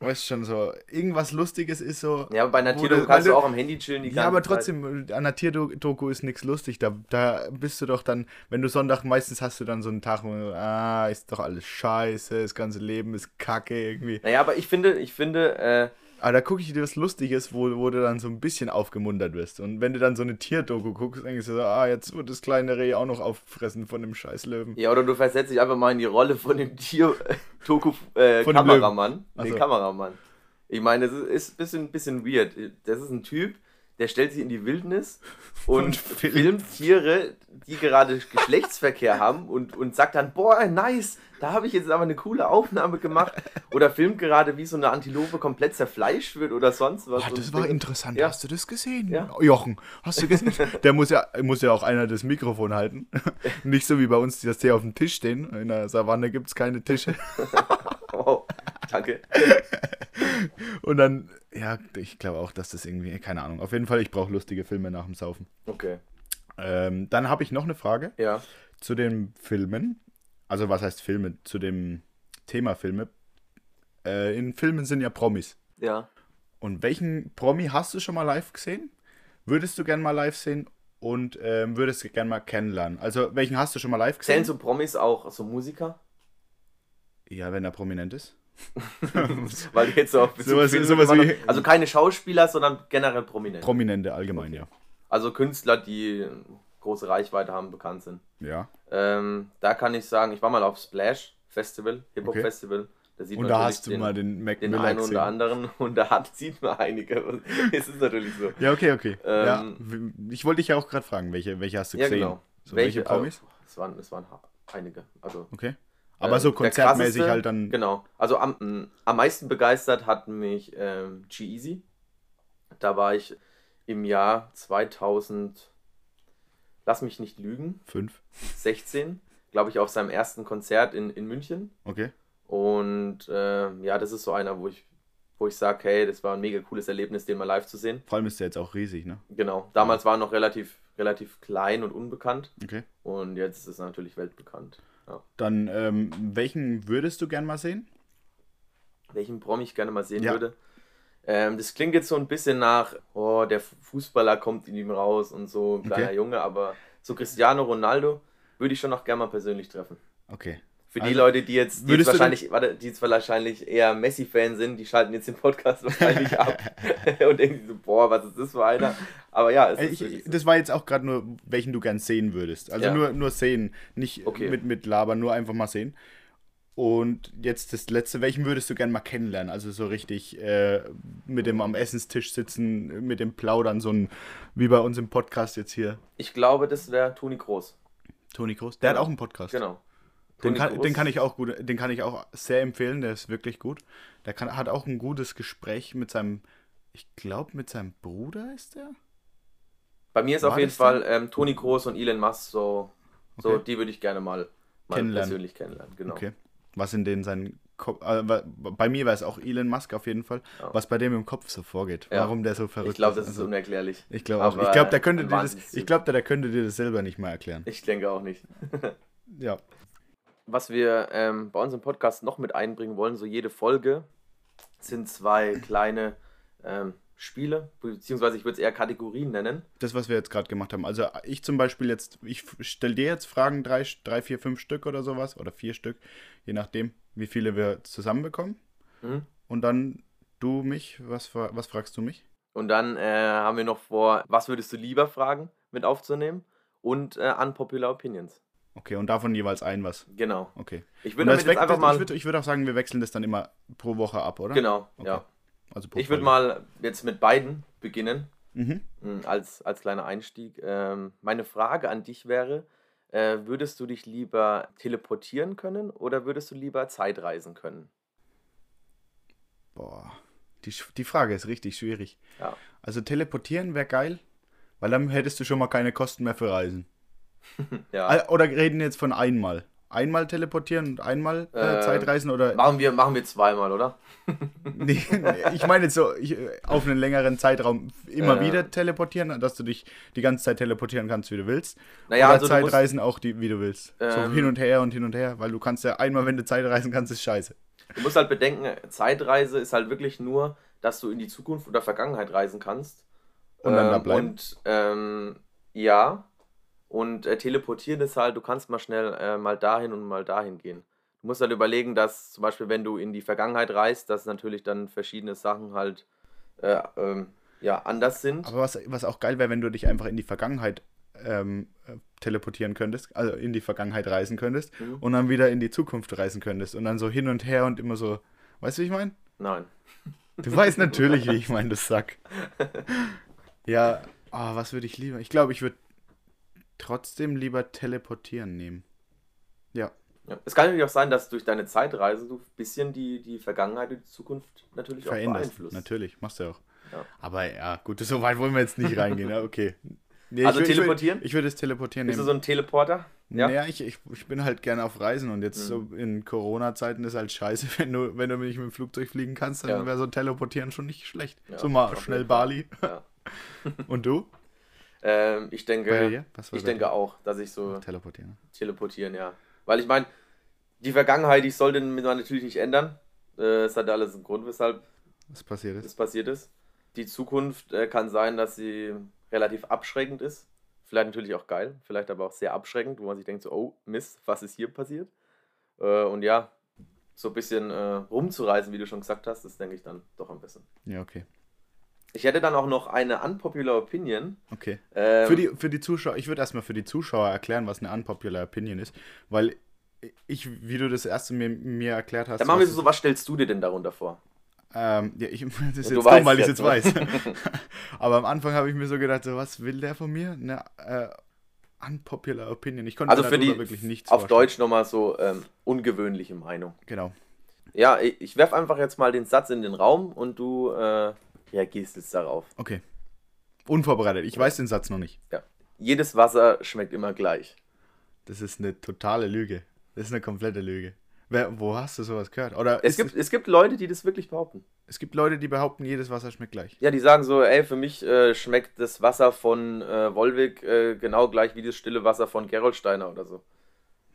[SPEAKER 2] weißt schon, so, irgendwas Lustiges ist so.
[SPEAKER 1] ja, aber bei einer Tierdoku kannst du auch am Handy chillen die
[SPEAKER 2] Ja, aber trotzdem, an einer Tierdoku ist nichts lustig. Da, da bist du doch dann, wenn du Sonntag, meistens hast du dann so einen Tag, wo du, ah, ist doch alles scheiße, das ganze Leben ist kacke irgendwie.
[SPEAKER 1] Naja, aber ich finde, ich finde, äh,
[SPEAKER 2] Aber da gucke ich dir was Lustiges, wo, wo du dann so ein bisschen aufgemuntert wirst. Und wenn du dann so eine Tierdoku guckst, denkst du so, ah, jetzt wird das kleine Reh auch noch auffressen von dem scheiß Löwen.
[SPEAKER 1] ja, oder du versetzt dich einfach mal in die Rolle von dem Tier-Doku-Kameramann. Äh, Kameramann. Den. Kameramann. Ich meine, das ist, ist ein bisschen, bisschen weird. Das ist ein Typ, der stellt sich in die Wildnis und,
[SPEAKER 2] Und filmt.
[SPEAKER 1] filmt Tiere, die gerade Geschlechtsverkehr haben und, und sagt dann, boah, nice, da habe ich jetzt aber eine coole Aufnahme gemacht. Oder filmt gerade, wie so eine Antilope komplett zerfleischt wird oder sonst was.
[SPEAKER 2] Boah, das war interessant.
[SPEAKER 1] Ja.
[SPEAKER 2] Hast du das gesehen?
[SPEAKER 1] Ja.
[SPEAKER 2] Jochen, hast du gesehen? Der muss ja, muss ja auch einer das Mikrofon halten. Nicht so wie bei uns, die auf dem Tisch stehen. In der Savanne gibt es keine Tische.
[SPEAKER 1] Oh, danke.
[SPEAKER 2] Und dann, ja, ich glaube auch, dass das irgendwie, keine Ahnung. Auf jeden Fall, ich brauche lustige Filme nach dem Saufen.
[SPEAKER 1] Okay,
[SPEAKER 2] Ähm, dann habe ich noch eine Frage
[SPEAKER 1] ja.
[SPEAKER 2] zu den Filmen. Also, was heißt Filme? Zu dem Thema Filme. Äh, in Filmen sind ja Promis.
[SPEAKER 1] Ja.
[SPEAKER 2] Und welchen Promi hast du schon mal live gesehen? Würdest du gern mal live sehen? Und ähm, würdest du gern mal kennenlernen? Also, welchen hast du schon mal live gesehen?
[SPEAKER 1] Zählen so Promis auch so Musiker?
[SPEAKER 2] Ja, wenn er prominent ist.
[SPEAKER 1] Weil jetzt so auf
[SPEAKER 2] Sowas- sowas wie-.
[SPEAKER 1] Also keine Schauspieler, sondern generell Prominent.
[SPEAKER 2] Prominente allgemein, ja.
[SPEAKER 1] also Künstler, die große Reichweite haben, bekannt sind.
[SPEAKER 2] Ja.
[SPEAKER 1] Ähm, da kann ich sagen, ich war mal auf Splash Festival, Hip-Hop
[SPEAKER 2] Okay.
[SPEAKER 1] Festival. Da sieht
[SPEAKER 2] Und da hast du
[SPEAKER 1] den,
[SPEAKER 2] mal den Mac
[SPEAKER 1] den
[SPEAKER 2] Miller
[SPEAKER 1] einen
[SPEAKER 2] gesehen.
[SPEAKER 1] oder anderen und da hat, sieht man einige. es ist natürlich so.
[SPEAKER 2] Ja, okay, okay. ja,
[SPEAKER 1] Ähm,
[SPEAKER 2] w- ich wollte dich ja auch gerade fragen, welche, welche hast du
[SPEAKER 1] Ja,
[SPEAKER 2] gesehen?
[SPEAKER 1] genau.
[SPEAKER 2] So, welche, Promis?
[SPEAKER 1] Also, es, waren, es waren einige. Also,
[SPEAKER 2] Okay. Aber
[SPEAKER 1] ähm,
[SPEAKER 2] so konzertmäßig halt dann.
[SPEAKER 1] Genau. Also am, m, am meisten begeistert hat mich ähm, G-Eazy. Da war ich im Jahr 2000, lass mich nicht lügen,
[SPEAKER 2] Fünf.
[SPEAKER 1] 16, glaube ich, auf seinem ersten Konzert in, in München.
[SPEAKER 2] Okay.
[SPEAKER 1] Und ähm, ja, das ist so einer, wo ich, wo ich sage, hey, das war ein mega cooles Erlebnis, den mal live zu sehen.
[SPEAKER 2] Vor allem ist der jetzt auch riesig, ne?
[SPEAKER 1] Genau. Damals war er noch relativ, relativ klein und unbekannt.
[SPEAKER 2] Okay.
[SPEAKER 1] Und jetzt ist es natürlich weltbekannt. Ja.
[SPEAKER 2] Dann, ähm, welchen würdest du gern mal sehen?
[SPEAKER 1] welchen Promi ich gerne mal sehen
[SPEAKER 2] Ja.
[SPEAKER 1] würde. Ähm, das klingt jetzt so ein bisschen nach, oh, der Fußballer kommt in ihm raus und so, ein kleiner
[SPEAKER 2] Okay.
[SPEAKER 1] Junge, aber so Cristiano Ronaldo würde ich schon noch gerne mal persönlich treffen.
[SPEAKER 2] Okay.
[SPEAKER 1] Für die
[SPEAKER 2] Also,
[SPEAKER 1] Leute, die jetzt, die jetzt wahrscheinlich, warte, die jetzt wahrscheinlich eher Messi-Fan sind, die schalten jetzt den Podcast wahrscheinlich ab und denken so, boah, was ist das für einer? Aber ja, es ist
[SPEAKER 2] Ich,
[SPEAKER 1] wirklich so.
[SPEAKER 2] das war jetzt auch gerade nur, welchen du gern sehen würdest. Also
[SPEAKER 1] Ja.
[SPEAKER 2] nur, nur sehen, nicht
[SPEAKER 1] Okay.
[SPEAKER 2] mit, mit Labern, nur einfach mal sehen. Und jetzt das letzte, welchen würdest du gern mal kennenlernen? Also so richtig äh, mit dem am Essenstisch sitzen, mit dem Plaudern, so ein, wie bei uns im Podcast jetzt hier.
[SPEAKER 1] Ich glaube, das wäre Toni Groß.
[SPEAKER 2] Toni Kroos, der
[SPEAKER 1] Genau.
[SPEAKER 2] hat auch einen Podcast.
[SPEAKER 1] Genau.
[SPEAKER 2] Den kann, den kann ich auch gut, den kann ich auch sehr empfehlen, der ist wirklich gut. Der kann, hat auch ein gutes Gespräch mit seinem, ich glaube mit seinem Bruder ist der?
[SPEAKER 1] Bei mir ist
[SPEAKER 2] War
[SPEAKER 1] auf jeden? Fall ähm, Toni Groß und Elon Musk so, so
[SPEAKER 2] Okay.
[SPEAKER 1] die würde ich gerne mal, mal
[SPEAKER 2] Kennenlernen.
[SPEAKER 1] persönlich kennenlernen. Genau.
[SPEAKER 2] Okay. Was in den seinen Kopf, äh, bei mir war es auch Elon Musk auf jeden Fall,
[SPEAKER 1] Ja.
[SPEAKER 2] was bei dem im Kopf so vorgeht,
[SPEAKER 1] Ja.
[SPEAKER 2] warum der so verrückt
[SPEAKER 1] Ich glaube, das ist
[SPEAKER 2] Also,
[SPEAKER 1] unerklärlich.
[SPEAKER 2] ich glaube Ich glaube, der könnte dir das, ich glaube, der, der könnte dir das selber nicht mal erklären.
[SPEAKER 1] Ich denke auch nicht.
[SPEAKER 2] Ja.
[SPEAKER 1] Was wir ähm, bei uns im Podcast noch mit einbringen wollen, so jede Folge, sind zwei kleine ähm, Spiele, beziehungsweise ich würde es eher Kategorien nennen.
[SPEAKER 2] Das, was wir jetzt gerade gemacht haben. Also ich zum Beispiel jetzt, ich stelle dir jetzt Fragen, drei, drei, vier, fünf Stück oder sowas, oder vier Stück, je nachdem, wie viele wir zusammenbekommen.
[SPEAKER 1] Mhm.
[SPEAKER 2] Und dann du mich, was, was fragst du mich?
[SPEAKER 1] Und dann äh, haben wir noch vor, was würdest du lieber fragen, mit aufzunehmen und äh, Unpopular Opinions.
[SPEAKER 2] Okay, und davon jeweils ein was.
[SPEAKER 1] Genau.
[SPEAKER 2] Okay.
[SPEAKER 1] Ich würde jetzt einfach
[SPEAKER 2] ich
[SPEAKER 1] mal.
[SPEAKER 2] würde ich würd auch sagen, wir wechseln das dann immer pro Woche ab, oder?
[SPEAKER 1] Genau,
[SPEAKER 2] Okay.
[SPEAKER 1] ja.
[SPEAKER 2] Also pro
[SPEAKER 1] Ich würde mal jetzt mit beiden beginnen.
[SPEAKER 2] Mhm.
[SPEAKER 1] Mm, als, als kleiner Einstieg. Ähm, meine Frage an dich wäre, äh, würdest du dich lieber teleportieren können oder würdest du lieber Zeitreisen können?
[SPEAKER 2] Boah, die, die Frage ist richtig schwierig.
[SPEAKER 1] Ja.
[SPEAKER 2] Also teleportieren wäre geil, Weil dann hättest du schon mal keine Kosten mehr für Reisen.
[SPEAKER 1] Ja.
[SPEAKER 2] Oder reden jetzt von einmal? Einmal teleportieren und einmal äh,
[SPEAKER 1] Ähm,
[SPEAKER 2] Zeitreisen oder
[SPEAKER 1] Machen wir, machen wir zweimal, oder?
[SPEAKER 2] Nee, ich meine jetzt so ich, äh, auf einen längeren Zeitraum immer
[SPEAKER 1] Äh.
[SPEAKER 2] wieder teleportieren, dass du dich die ganze Zeit teleportieren kannst, wie du willst.
[SPEAKER 1] Naja,
[SPEAKER 2] Oder
[SPEAKER 1] also du musst-
[SPEAKER 2] Zeitreisen auch, die, wie du willst. so
[SPEAKER 1] Ähm.
[SPEAKER 2] hin und her und hin und her, weil du kannst ja einmal, wenn du Zeitreisen kannst, ist scheiße.
[SPEAKER 1] Du musst halt bedenken, Zeitreise ist halt wirklich nur, dass du in die Zukunft oder Vergangenheit reisen kannst.
[SPEAKER 2] Und dann da
[SPEAKER 1] Ähm,
[SPEAKER 2] bleiben.
[SPEAKER 1] Und ähm, ja, und äh, teleportieren ist halt, du kannst mal schnell äh, mal dahin und mal dahin gehen. Du musst halt überlegen, dass zum Beispiel, wenn du in die Vergangenheit reist, dass natürlich dann verschiedene Sachen halt äh, ähm, ja, anders sind.
[SPEAKER 2] Aber was, was auch geil wäre, wenn du dich einfach in die Vergangenheit ähm, äh, teleportieren könntest, also in die Vergangenheit reisen könntest
[SPEAKER 1] Mhm.
[SPEAKER 2] und dann wieder in die Zukunft reisen könntest und dann so hin und her und immer so, weißt du, wie ich meine?
[SPEAKER 1] Nein.
[SPEAKER 2] Du weißt natürlich, wie ich meine, das Sack. Ja, ah, was würde ich lieber? Ich glaube, ich würde trotzdem lieber teleportieren nehmen. Ja,
[SPEAKER 1] Ja. Es kann natürlich auch sein, dass durch deine Zeitreise du ein bisschen die, die Vergangenheit und die Zukunft natürlich auch
[SPEAKER 2] veränderst.
[SPEAKER 1] beeinflusst.
[SPEAKER 2] Natürlich, machst du auch.
[SPEAKER 1] Ja.
[SPEAKER 2] Aber ja, gut, so weit wollen wir jetzt nicht reingehen. Ja, okay. Nee,
[SPEAKER 1] Also
[SPEAKER 2] ich würd-
[SPEAKER 1] teleportieren?
[SPEAKER 2] Ich würde würd es teleportieren
[SPEAKER 1] Bist du
[SPEAKER 2] nehmen.
[SPEAKER 1] so ein Teleporter? Ja.
[SPEAKER 2] Naja, ich, ich, ich bin halt gerne auf Reisen und jetzt so in Corona-Zeiten ist halt scheiße, wenn du, wenn du nicht mit dem Flugzeug fliegen kannst, dann
[SPEAKER 1] Ja.
[SPEAKER 2] wäre so ein Teleportieren schon nicht schlecht.
[SPEAKER 1] Ja,
[SPEAKER 2] so mal schnell. Bali.
[SPEAKER 1] Ja.
[SPEAKER 2] Und du?
[SPEAKER 1] Ähm, ich denke, ich denke auch, dass ich so
[SPEAKER 2] Teleportieren.
[SPEAKER 1] teleportieren, ja. Weil ich meine, die Vergangenheit, die sollte man natürlich nicht ändern. Äh, es hat alles einen Grund, weshalb
[SPEAKER 2] Was passiert ist.
[SPEAKER 1] passiert ist. Die Zukunft äh, kann sein, dass sie relativ abschreckend ist. Vielleicht natürlich auch geil, vielleicht aber auch sehr abschreckend, wo man sich denkt, so, oh Mist, was ist hier passiert? Äh, und ja, so ein bisschen rumzureisen, wie du schon gesagt hast, das denke ich dann doch am besten.
[SPEAKER 2] Ja, okay.
[SPEAKER 1] Ich hätte dann auch noch eine unpopular Opinion.
[SPEAKER 2] Okay.
[SPEAKER 1] Ähm,
[SPEAKER 2] Für die, für die Zuschauer, ich würde erstmal für die Zuschauer erklären, was eine unpopular Opinion ist, weil ich, wie du das erste mir, mir erklärt hast.
[SPEAKER 1] dann machen wir
[SPEAKER 2] was
[SPEAKER 1] so, was stellst du dir denn darunter vor?
[SPEAKER 2] Ähm, ja, ich, das ist
[SPEAKER 1] Ja,
[SPEAKER 2] jetzt dumm, weil ich es jetzt weiß. Aber am Anfang habe ich mir so gedacht, so, was will der von mir? Eine äh, unpopular Opinion. Ich konnte
[SPEAKER 1] Also für die,
[SPEAKER 2] wirklich nichts
[SPEAKER 1] auf
[SPEAKER 2] vorstellen.
[SPEAKER 1] Deutsch nochmal so ähm, ungewöhnliche Meinung.
[SPEAKER 2] Genau.
[SPEAKER 1] Ja, ich, ich werfe einfach jetzt mal den Satz in den Raum und du äh, reagierst jetzt darauf.
[SPEAKER 2] Okay. Unvorbereitet. Ich weiß den Satz noch nicht.
[SPEAKER 1] Ja. Jedes Wasser schmeckt immer gleich.
[SPEAKER 2] Das ist eine totale Lüge. Das ist eine komplette Lüge. Wer, wo hast du sowas gehört? Oder
[SPEAKER 1] Es gibt, es gibt Leute, die das wirklich behaupten.
[SPEAKER 2] es gibt Leute, die behaupten, jedes Wasser schmeckt gleich.
[SPEAKER 1] Ja, die sagen so, ey, für mich äh, schmeckt das Wasser von äh, Wolwig äh, genau gleich wie das stille Wasser von Gerolsteiner oder so.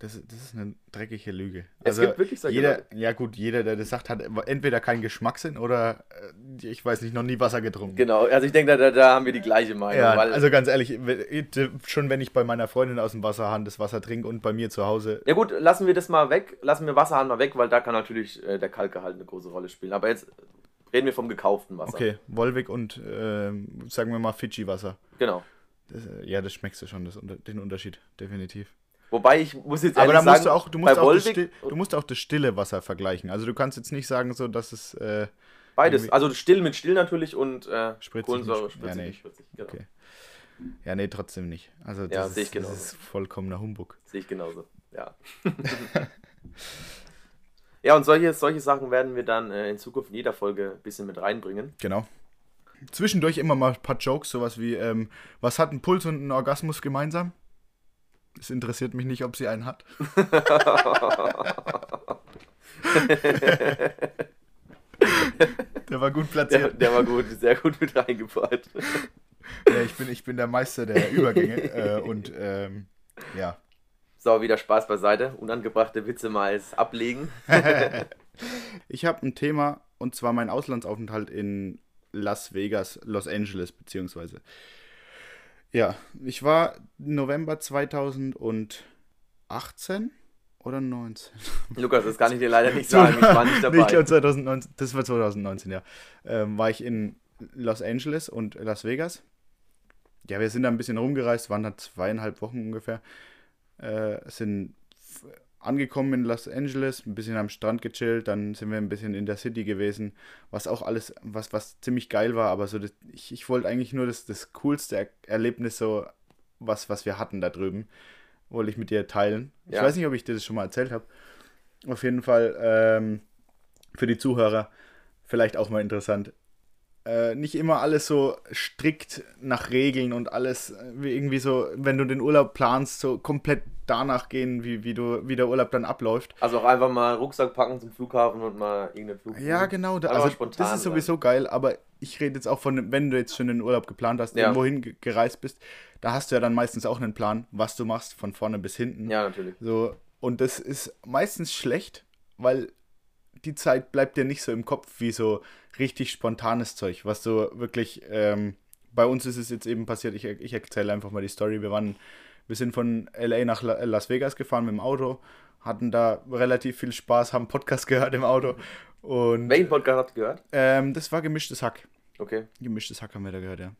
[SPEAKER 2] Das, das ist eine dreckige Lüge.
[SPEAKER 1] Es gibt wirklich solche
[SPEAKER 2] jeder,
[SPEAKER 1] Leute.
[SPEAKER 2] Ja gut, jeder, der das sagt, hat entweder keinen Geschmackssinn oder, äh, ich weiß nicht, noch nie Wasser getrunken.
[SPEAKER 1] Genau, also ich denke, da, da, haben wir die gleiche Meinung.
[SPEAKER 2] Ja, also ganz ehrlich, schon wenn ich bei meiner Freundin aus dem Wasserhahn das Wasser trinke und bei mir zu Hause,
[SPEAKER 1] ja gut, lassen wir das mal weg, lassen wir Wasserhahn mal weg, weil da kann natürlich äh, der Kalkgehalt eine große Rolle spielen. Aber jetzt reden wir vom gekauften Wasser.
[SPEAKER 2] okay, Wolwig und ähm, sagen wir mal Fidschi-Wasser.
[SPEAKER 1] Genau.
[SPEAKER 2] Das, äh, ja, das schmeckst du schon, das, den Unterschied, definitiv.
[SPEAKER 1] Wobei ich muss jetzt
[SPEAKER 2] Aber da musst
[SPEAKER 1] sagen,
[SPEAKER 2] du auch, du musst auch, das
[SPEAKER 1] Wolwig-
[SPEAKER 2] still, du musst auch das stille Wasser vergleichen. Also du kannst jetzt nicht sagen, so dass es äh,
[SPEAKER 1] Beides. Also still mit still natürlich und äh,
[SPEAKER 2] Spritzig
[SPEAKER 1] Kohlensäure,
[SPEAKER 2] mit-
[SPEAKER 1] spritzig,
[SPEAKER 2] ja, nee.
[SPEAKER 1] spritzig. Genau.
[SPEAKER 2] Okay. Ja, nee, trotzdem nicht. Also das,
[SPEAKER 1] Ja,
[SPEAKER 2] ist,
[SPEAKER 1] ich
[SPEAKER 2] das
[SPEAKER 1] genauso.
[SPEAKER 2] ist vollkommener Humbug.
[SPEAKER 1] Sehe ich genauso. Ja. ja, und solche, solche Sachen werden wir dann äh, in Zukunft in jeder Folge ein bisschen mit reinbringen.
[SPEAKER 2] Genau. Zwischendurch immer mal ein paar Jokes, sowas wie, ähm, was hat ein Puls und ein Orgasmus gemeinsam? Es interessiert mich nicht, ob sie einen hat. Der war gut
[SPEAKER 1] Der,
[SPEAKER 2] platziert.
[SPEAKER 1] der war gut, sehr gut mit reingebaut.
[SPEAKER 2] Ja, ich, bin, ich bin der Meister der Übergänge. äh, und ähm, ja.
[SPEAKER 1] So, wieder Spaß beiseite. Unangebrachte Witze mal ablegen.
[SPEAKER 2] Ich habe ein Thema und zwar mein Auslandsaufenthalt in Las Vegas, Los Angeles, beziehungsweise. Ja, ich war November 2018 oder 19?
[SPEAKER 1] Lukas, das kann ich dir leider nicht sagen. Ich war nicht dabei.
[SPEAKER 2] ich glaube 2019, das war 2019, ja. Ähm, war ich in Los Angeles und Las Vegas. Ja, wir sind da ein bisschen rumgereist, waren da zweieinhalb Wochen ungefähr. Äh, sind angekommen in Los Angeles, ein bisschen am Strand gechillt, dann sind wir ein bisschen in der City gewesen, was auch alles, was, was ziemlich geil war, aber so das, ich, ich wollte eigentlich nur das, das coolste er Erlebnis, so was, was wir hatten da drüben, wollte ich mit dir teilen. Ich
[SPEAKER 1] Ja.
[SPEAKER 2] weiß nicht, ob ich dir das schon mal erzählt habe. Auf jeden Fall ähm, für die Zuhörer vielleicht auch mal interessant. Äh, nicht immer alles so strikt nach Regeln und alles äh, wie irgendwie so, wenn du den Urlaub planst, so komplett danach gehen, wie, wie, du, wie der Urlaub dann abläuft.
[SPEAKER 1] Also auch einfach mal Rucksack packen zum Flughafen und mal irgendeinen Flug.
[SPEAKER 2] Ja, genau. Da, also
[SPEAKER 1] spontan
[SPEAKER 2] das ist
[SPEAKER 1] sein.
[SPEAKER 2] sowieso geil, aber ich rede jetzt auch von, wenn du jetzt schon den Urlaub geplant hast,
[SPEAKER 1] Ja.
[SPEAKER 2] irgendwo hingereist bist, da hast du ja dann meistens auch einen Plan, was du machst, von vorne bis hinten.
[SPEAKER 1] Ja, natürlich.
[SPEAKER 2] So, und das ist meistens schlecht, weil die Zeit bleibt dir nicht so im Kopf wie so richtig spontanes Zeug, was du wirklich, ähm, bei uns ist es jetzt eben passiert, ich, ich erzähle einfach mal die Story, wir waren, wir sind von LA nach La Las Vegas gefahren mit dem Auto, hatten da relativ viel Spaß, haben Podcast gehört im Auto und
[SPEAKER 1] Welchen Podcast habt ihr gehört?
[SPEAKER 2] ähm, das war gemischtes Hack.
[SPEAKER 1] Okay.
[SPEAKER 2] Gemischtes Hack haben wir da gehört, ja.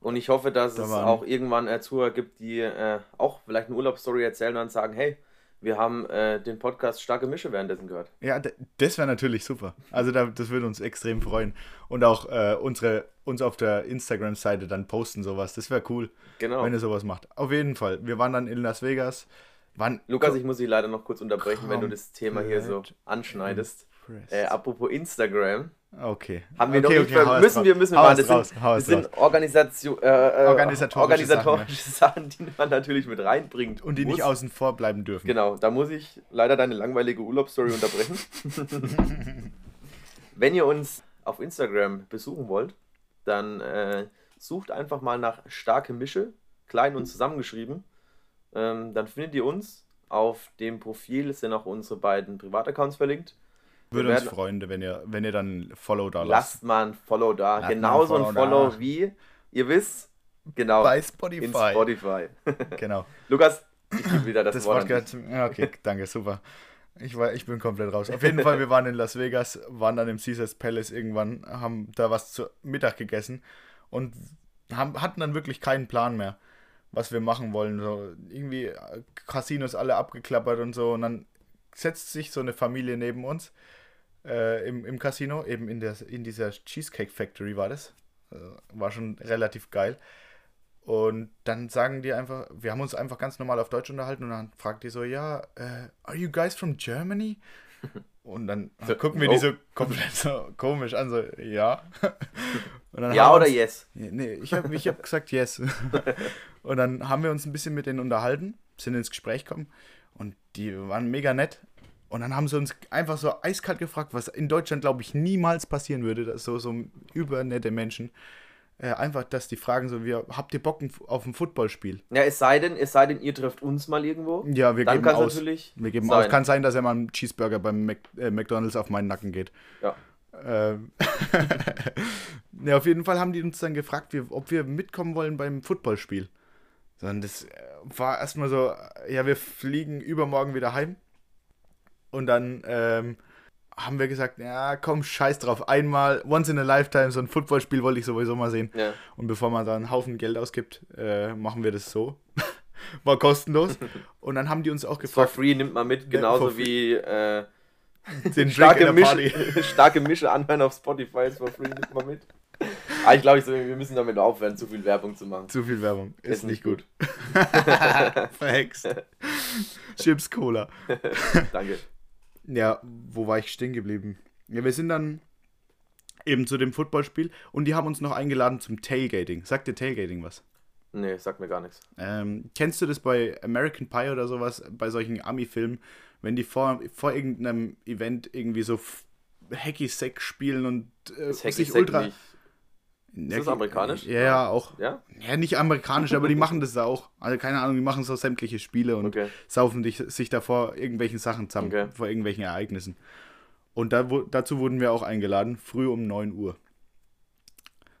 [SPEAKER 1] Und ich hoffe, dass
[SPEAKER 2] Da
[SPEAKER 1] es auch irgendwann äh, Zuhörer gibt, die äh, auch vielleicht eine Urlaubsstory erzählen und dann sagen, hey, wir haben äh, den Podcast Starke Mische währenddessen gehört.
[SPEAKER 2] Ja, das wäre natürlich super. Also da, das würde uns extrem freuen. Und auch äh, unsere, uns auf der Instagram-Seite dann posten sowas. Das wäre cool,
[SPEAKER 1] Genau.
[SPEAKER 2] wenn ihr sowas macht. Auf jeden Fall. Wir waren dann in Las Vegas. Waren
[SPEAKER 1] Lukas, ich muss dich leider noch kurz unterbrechen, wenn du das Thema hier so anschneidest. Äh, apropos Instagram,
[SPEAKER 2] okay.
[SPEAKER 1] haben wir
[SPEAKER 2] okay,
[SPEAKER 1] noch nicht
[SPEAKER 2] okay, hau es
[SPEAKER 1] müssen wir müssen wir
[SPEAKER 2] es
[SPEAKER 1] Das
[SPEAKER 2] raus,
[SPEAKER 1] sind, das sind. Organisation, äh, äh,
[SPEAKER 2] Organisatorische
[SPEAKER 1] organisatorische Sachen, die man natürlich mit reinbringt.
[SPEAKER 2] Und die
[SPEAKER 1] muss.
[SPEAKER 2] nicht außen vor bleiben dürfen.
[SPEAKER 1] Genau, da muss ich leider deine langweilige Urlaubsstory unterbrechen. Wenn ihr uns auf Instagram besuchen wollt, dann äh, sucht einfach mal nach Starke Mische, klein und zusammengeschrieben. Ähm, dann findet ihr uns. Auf dem Profil sind auch unsere beiden Privataccounts verlinkt.
[SPEAKER 2] Würde uns freuen, wenn ihr, wenn ihr dann ein Follow da lasst.
[SPEAKER 1] Lasst mal ein Follow da.
[SPEAKER 2] Lasst
[SPEAKER 1] Genauso
[SPEAKER 2] ein
[SPEAKER 1] ein
[SPEAKER 2] Follow
[SPEAKER 1] Follow
[SPEAKER 2] da.
[SPEAKER 1] wie, ihr wisst, genau,
[SPEAKER 2] Bei
[SPEAKER 1] in
[SPEAKER 2] Spotify.
[SPEAKER 1] Spotify.
[SPEAKER 2] Genau.
[SPEAKER 1] Lukas, ich gebe wieder das,
[SPEAKER 2] Das
[SPEAKER 1] Wort
[SPEAKER 2] gehört. Ja, okay, danke, super. Ich, war, ich bin komplett raus. Auf jeden Fall, wir waren in Las Vegas, waren dann im Caesars Palace irgendwann, haben da was zu Mittag gegessen und haben, hatten dann wirklich keinen Plan mehr, was wir machen wollen. So, irgendwie äh, Casinos alle abgeklappert und so. Und dann setzt sich so eine Familie neben uns äh, im, im Casino, eben in, der, in dieser Cheesecake Factory war das. Äh, war schon relativ geil. Und dann sagen die einfach, wir haben uns einfach ganz normal auf Deutsch unterhalten und dann fragt die so, ja, äh, are you guys from Germany? Und dann
[SPEAKER 1] So,
[SPEAKER 2] gucken wir
[SPEAKER 1] oh.
[SPEAKER 2] die so komplett so komisch an, so, ja.
[SPEAKER 1] Ja oder
[SPEAKER 2] uns,
[SPEAKER 1] yes?
[SPEAKER 2] Nee, ich habe ich hab gesagt yes. und dann haben wir uns ein bisschen mit denen unterhalten, sind ins Gespräch gekommen und die waren mega nett. Und dann haben sie uns einfach so eiskalt gefragt, was in Deutschland, glaube ich, niemals passieren würde, dass so, so übernette Menschen. Äh, einfach, dass die fragen so, wir, habt ihr Bock auf ein Footballspiel?
[SPEAKER 1] Ja, es sei denn, es sei denn, ihr trefft uns mal irgendwo.
[SPEAKER 2] Ja, wir
[SPEAKER 1] Dann
[SPEAKER 2] geben aus.
[SPEAKER 1] natürlich
[SPEAKER 2] Wir geben
[SPEAKER 1] sein.
[SPEAKER 2] aus. Kann sein, dass er mal einen Cheeseburger beim Mac, äh, McDonalds auf meinen Nacken geht.
[SPEAKER 1] Ja.
[SPEAKER 2] Ähm, ja, auf jeden Fall haben die uns dann gefragt, wie, ob wir mitkommen wollen beim Footballspiel. Sondern das äh, war erstmal so, ja, wir fliegen übermorgen wieder heim. Und dann ähm, haben wir gesagt, ja, komm, scheiß drauf. Einmal, once in a lifetime, so ein Footballspiel wollte ich sowieso mal sehen.
[SPEAKER 1] Ja.
[SPEAKER 2] Und bevor man da einen Haufen Geld ausgibt, äh, machen wir das so. War kostenlos. Und dann haben die uns auch
[SPEAKER 1] For
[SPEAKER 2] gefragt,
[SPEAKER 1] free nimmt man mit,
[SPEAKER 2] for
[SPEAKER 1] genauso wie äh,
[SPEAKER 2] den
[SPEAKER 1] starke. Mische, starke Mische anhören auf Spotify ist for free, nimmt man mit. Aber ich glaube, ich so, wir müssen damit aufhören, zu viel Werbung zu machen.
[SPEAKER 2] Zu viel Werbung. Ist,
[SPEAKER 1] Ist
[SPEAKER 2] nicht
[SPEAKER 1] nicht
[SPEAKER 2] gut. Verhext. Chips Cola.
[SPEAKER 1] Danke.
[SPEAKER 2] Ja, wo war ich stehen geblieben? Ja, wir sind dann eben zu dem Footballspiel und die haben uns noch eingeladen zum Tailgating. Sagt dir Tailgating was?
[SPEAKER 1] Nee, sagt mir gar nichts.
[SPEAKER 2] Ähm, kennst du das bei American Pie oder sowas, bei solchen Ami-Filmen, wenn die vor, vor irgendeinem Event irgendwie so f- Hacky-Sack spielen und äh, sich
[SPEAKER 1] Hacky
[SPEAKER 2] ultra...
[SPEAKER 1] nicht. Ist das amerikanisch?
[SPEAKER 2] Ja, ja, auch.
[SPEAKER 1] Ja?
[SPEAKER 2] Ja, nicht amerikanisch, aber die machen das auch. Also keine Ahnung, die machen so sämtliche Spiele und
[SPEAKER 1] Okay.
[SPEAKER 2] saufen dich, sich da vor irgendwelchen Sachen zusammen,
[SPEAKER 1] Okay.
[SPEAKER 2] vor irgendwelchen Ereignissen. Und da, dazu wurden wir auch eingeladen, früh um 9 Uhr.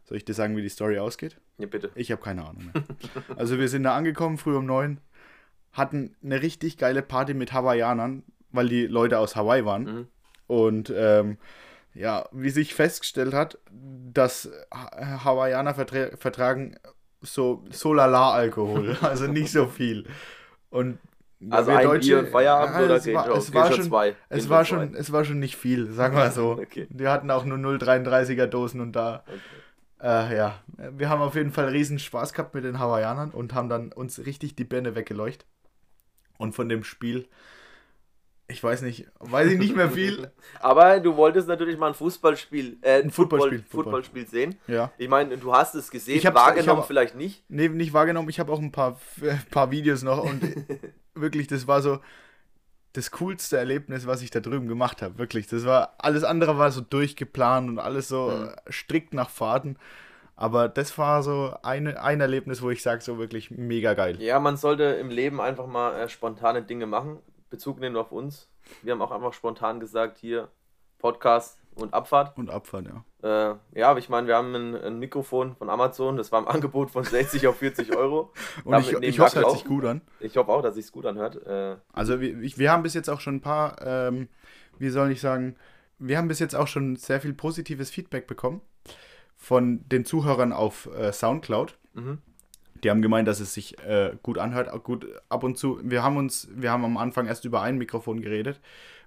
[SPEAKER 2] Soll ich dir sagen, wie die Story ausgeht?
[SPEAKER 1] Ja, bitte.
[SPEAKER 2] Ich habe keine Ahnung mehr. also wir sind da angekommen, früh um 9, hatten eine richtig geile Party mit Hawaiianern, weil die Leute aus Hawaii waren.
[SPEAKER 1] Mhm.
[SPEAKER 2] Und ähm, ja, wie sich festgestellt hat, dass Ha- Hawaiianer vertra vertragen so, so lala Alkohol, also nicht so viel. Und
[SPEAKER 1] Also
[SPEAKER 2] wir
[SPEAKER 1] ein Bier und Feierabend
[SPEAKER 2] ja,
[SPEAKER 1] oder
[SPEAKER 2] es war,
[SPEAKER 1] schon-
[SPEAKER 2] es war
[SPEAKER 1] schon zwei?
[SPEAKER 2] es war
[SPEAKER 1] schon
[SPEAKER 2] es war schon nicht viel, sagen wir so.
[SPEAKER 1] Okay.
[SPEAKER 2] Wir hatten auch nur 0,33er Dosen und da
[SPEAKER 1] Okay.
[SPEAKER 2] äh, ja, wir haben auf jeden Fall riesen Spaß gehabt mit den Hawaiianern und haben dann uns richtig die Birne weggeleuchtet. Und von dem Spiel ich weiß nicht, weiß ich nicht mehr viel.
[SPEAKER 1] Aber du wolltest natürlich mal ein Fußballspiel, äh,
[SPEAKER 2] ein Footballspiel,
[SPEAKER 1] Football, Footballspiel sehen.
[SPEAKER 2] Ja.
[SPEAKER 1] Ich meine, du hast es gesehen,
[SPEAKER 2] Ich
[SPEAKER 1] wahrgenommen
[SPEAKER 2] ich hab-
[SPEAKER 1] vielleicht nicht.
[SPEAKER 2] Nee, nicht wahrgenommen. Ich habe auch ein paar, äh, paar Videos noch und wirklich, das war so das coolste Erlebnis, was ich da drüben gemacht habe. Wirklich, das war, alles andere war so durchgeplant und alles so
[SPEAKER 1] Mhm.
[SPEAKER 2] strikt nach Fahrten. Aber das war so eine, ein Erlebnis, wo ich sage, so wirklich mega geil.
[SPEAKER 1] Ja, man sollte im Leben einfach mal äh, spontane Dinge machen. Bezug nehmen auf uns. Wir haben auch einfach spontan gesagt, hier Podcast und Abfahrt.
[SPEAKER 2] Und Abfahrt, ja.
[SPEAKER 1] Äh, ja, aber ich meine, wir haben ein, ein Mikrofon von Amazon, das war im Angebot von 60 auf 40 Euro.
[SPEAKER 2] Und
[SPEAKER 1] Damit
[SPEAKER 2] ich, ich hoffe, es hört sich gut an.
[SPEAKER 1] Ich hoffe auch, dass es gut anhört. Äh,
[SPEAKER 2] Also wir, ich, wir haben bis jetzt auch schon ein paar, ähm, wie soll ich sagen, wir haben bis jetzt auch schon sehr viel positives Feedback bekommen von den Zuhörern auf äh, Soundcloud.
[SPEAKER 1] mhm.
[SPEAKER 2] Die haben gemeint, dass es sich äh, gut anhört, gut ab und zu. Wir haben uns, wir haben am Anfang erst über ein Mikrofon geredet,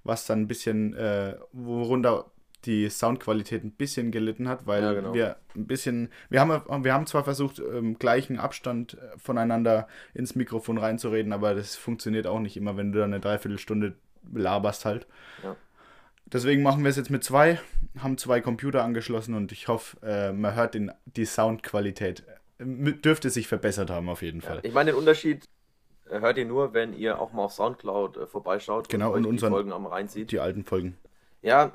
[SPEAKER 2] was dann ein bisschen, äh, worunter die Soundqualität ein bisschen gelitten hat, weil
[SPEAKER 1] Ja, genau.
[SPEAKER 2] wir ein bisschen, wir haben, wir haben zwar versucht, im gleichen Abstand äh, voneinander ins Mikrofon reinzureden, aber das funktioniert auch nicht immer, wenn du da eine Dreiviertelstunde laberst halt.
[SPEAKER 1] Ja.
[SPEAKER 2] Deswegen machen wir es jetzt mit zwei, haben zwei Computer angeschlossen und ich hoffe, äh, man hört den, die Soundqualität. Dürfte sich verbessert haben auf jeden Fall.
[SPEAKER 1] Ich meine, den Unterschied äh, hört ihr nur, wenn ihr auch mal auf Soundcloud äh, vorbeischaut
[SPEAKER 2] Genau,
[SPEAKER 1] und,
[SPEAKER 2] und unseren-
[SPEAKER 1] die Folgen am reinzieht.
[SPEAKER 2] Die alten Folgen.
[SPEAKER 1] Ja,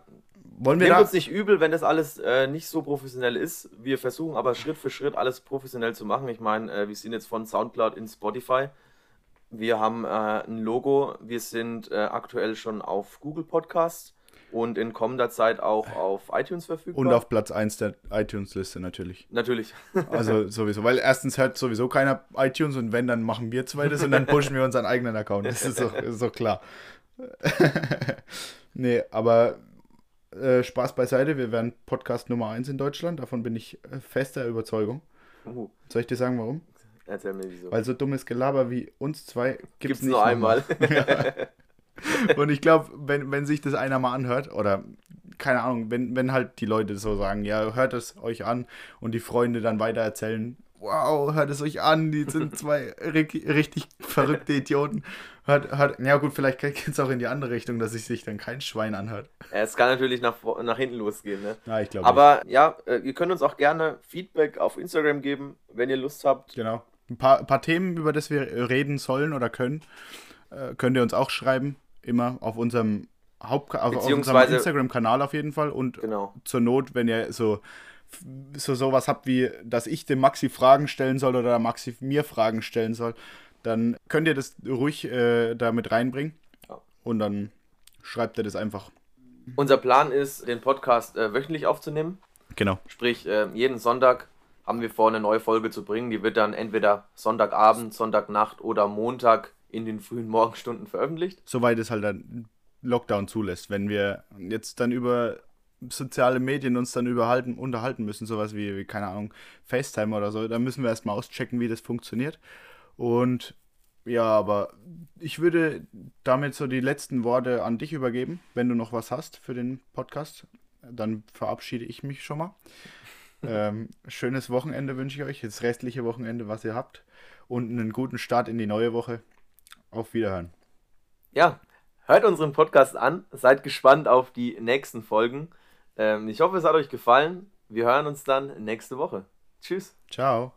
[SPEAKER 2] Wollen wir
[SPEAKER 1] nehmt
[SPEAKER 2] da?
[SPEAKER 1] uns nicht übel, wenn das alles äh, nicht so professionell ist. Wir versuchen aber Schritt für Schritt alles professionell zu machen. Ich meine, äh, wir sind jetzt von Soundcloud in Spotify. Wir haben äh, ein Logo. Wir sind äh, aktuell schon auf Google Podcasts und in kommender Zeit auch auf iTunes verfügbar.
[SPEAKER 2] Und auf Platz 1 der iTunes-Liste natürlich.
[SPEAKER 1] Natürlich.
[SPEAKER 2] Also sowieso, weil erstens hört sowieso keiner iTunes und wenn, dann machen wir zwei das und dann pushen wir unseren eigenen Account. Das ist doch, ist doch klar. nee, aber äh, Spaß beiseite, wir werden Podcast Nummer 1 in Deutschland, davon bin ich äh, fester Überzeugung.
[SPEAKER 1] Uh,
[SPEAKER 2] Soll ich dir sagen, warum?
[SPEAKER 1] erzähl mir wieso.
[SPEAKER 2] Weil so dummes Gelaber wie uns zwei gibt es
[SPEAKER 1] Gibt's
[SPEAKER 2] nicht
[SPEAKER 1] nur einmal.
[SPEAKER 2] nochmal. Und ich glaube, wenn, wenn sich das einer mal anhört, oder keine Ahnung, wenn, wenn halt die Leute so sagen, ja, hört es euch an und die Freunde dann weiter erzählen, wow, hört es euch an, die sind zwei ri- richtig verrückte Idioten. Hört, hört, ja gut, vielleicht geht es auch in die andere Richtung, dass sich sich dann kein Schwein anhört.
[SPEAKER 1] es kann natürlich nach, nach hinten losgehen. Ne?
[SPEAKER 2] Ja, ich glaube.
[SPEAKER 1] Aber ja, äh, ihr könnt uns auch gerne Feedback auf Instagram geben, wenn ihr Lust habt.
[SPEAKER 2] Genau. Ein paar, paar Themen, über das wir reden sollen oder können, äh, könnt ihr uns auch schreiben. Immer auf unserem Haupt auf, auf unserem Instagram-Kanal auf jeden Fall. Und
[SPEAKER 1] Genau.
[SPEAKER 2] zur Not, wenn ihr so, so sowas habt wie, dass ich dem Maxi Fragen stellen soll oder der Maxi mir Fragen stellen soll, dann könnt ihr das ruhig äh, da mit reinbringen.
[SPEAKER 1] Ja.
[SPEAKER 2] Und dann schreibt ihr das einfach.
[SPEAKER 1] Unser Plan ist, den Podcast äh, wöchentlich aufzunehmen.
[SPEAKER 2] Genau.
[SPEAKER 1] Sprich, äh, jeden Sonntag haben wir vor, eine neue Folge zu bringen. Die wird dann entweder Sonntagabend, Sonntagnacht oder Montag in den frühen Morgenstunden veröffentlicht.
[SPEAKER 2] Soweit es halt dann Lockdown zulässt. Wenn wir jetzt dann über soziale Medien uns dann überhalten, unterhalten müssen, sowas wie, wie, keine Ahnung, FaceTime oder so, dann müssen wir erstmal auschecken, wie das funktioniert. Und ja, aber ich würde damit so die letzten Worte an dich übergeben, wenn du noch was hast für den Podcast. Dann verabschiede ich mich schon mal. ähm, schönes Wochenende wünsche ich euch, das restliche Wochenende, was ihr habt. Und einen guten Start in die neue Woche. Auf Wiederhören.
[SPEAKER 1] Ja, hört unseren Podcast an. Seid gespannt auf die nächsten Folgen. Ähm, ich hoffe, es hat euch gefallen. Wir hören uns dann nächste Woche. Tschüss.
[SPEAKER 2] Ciao.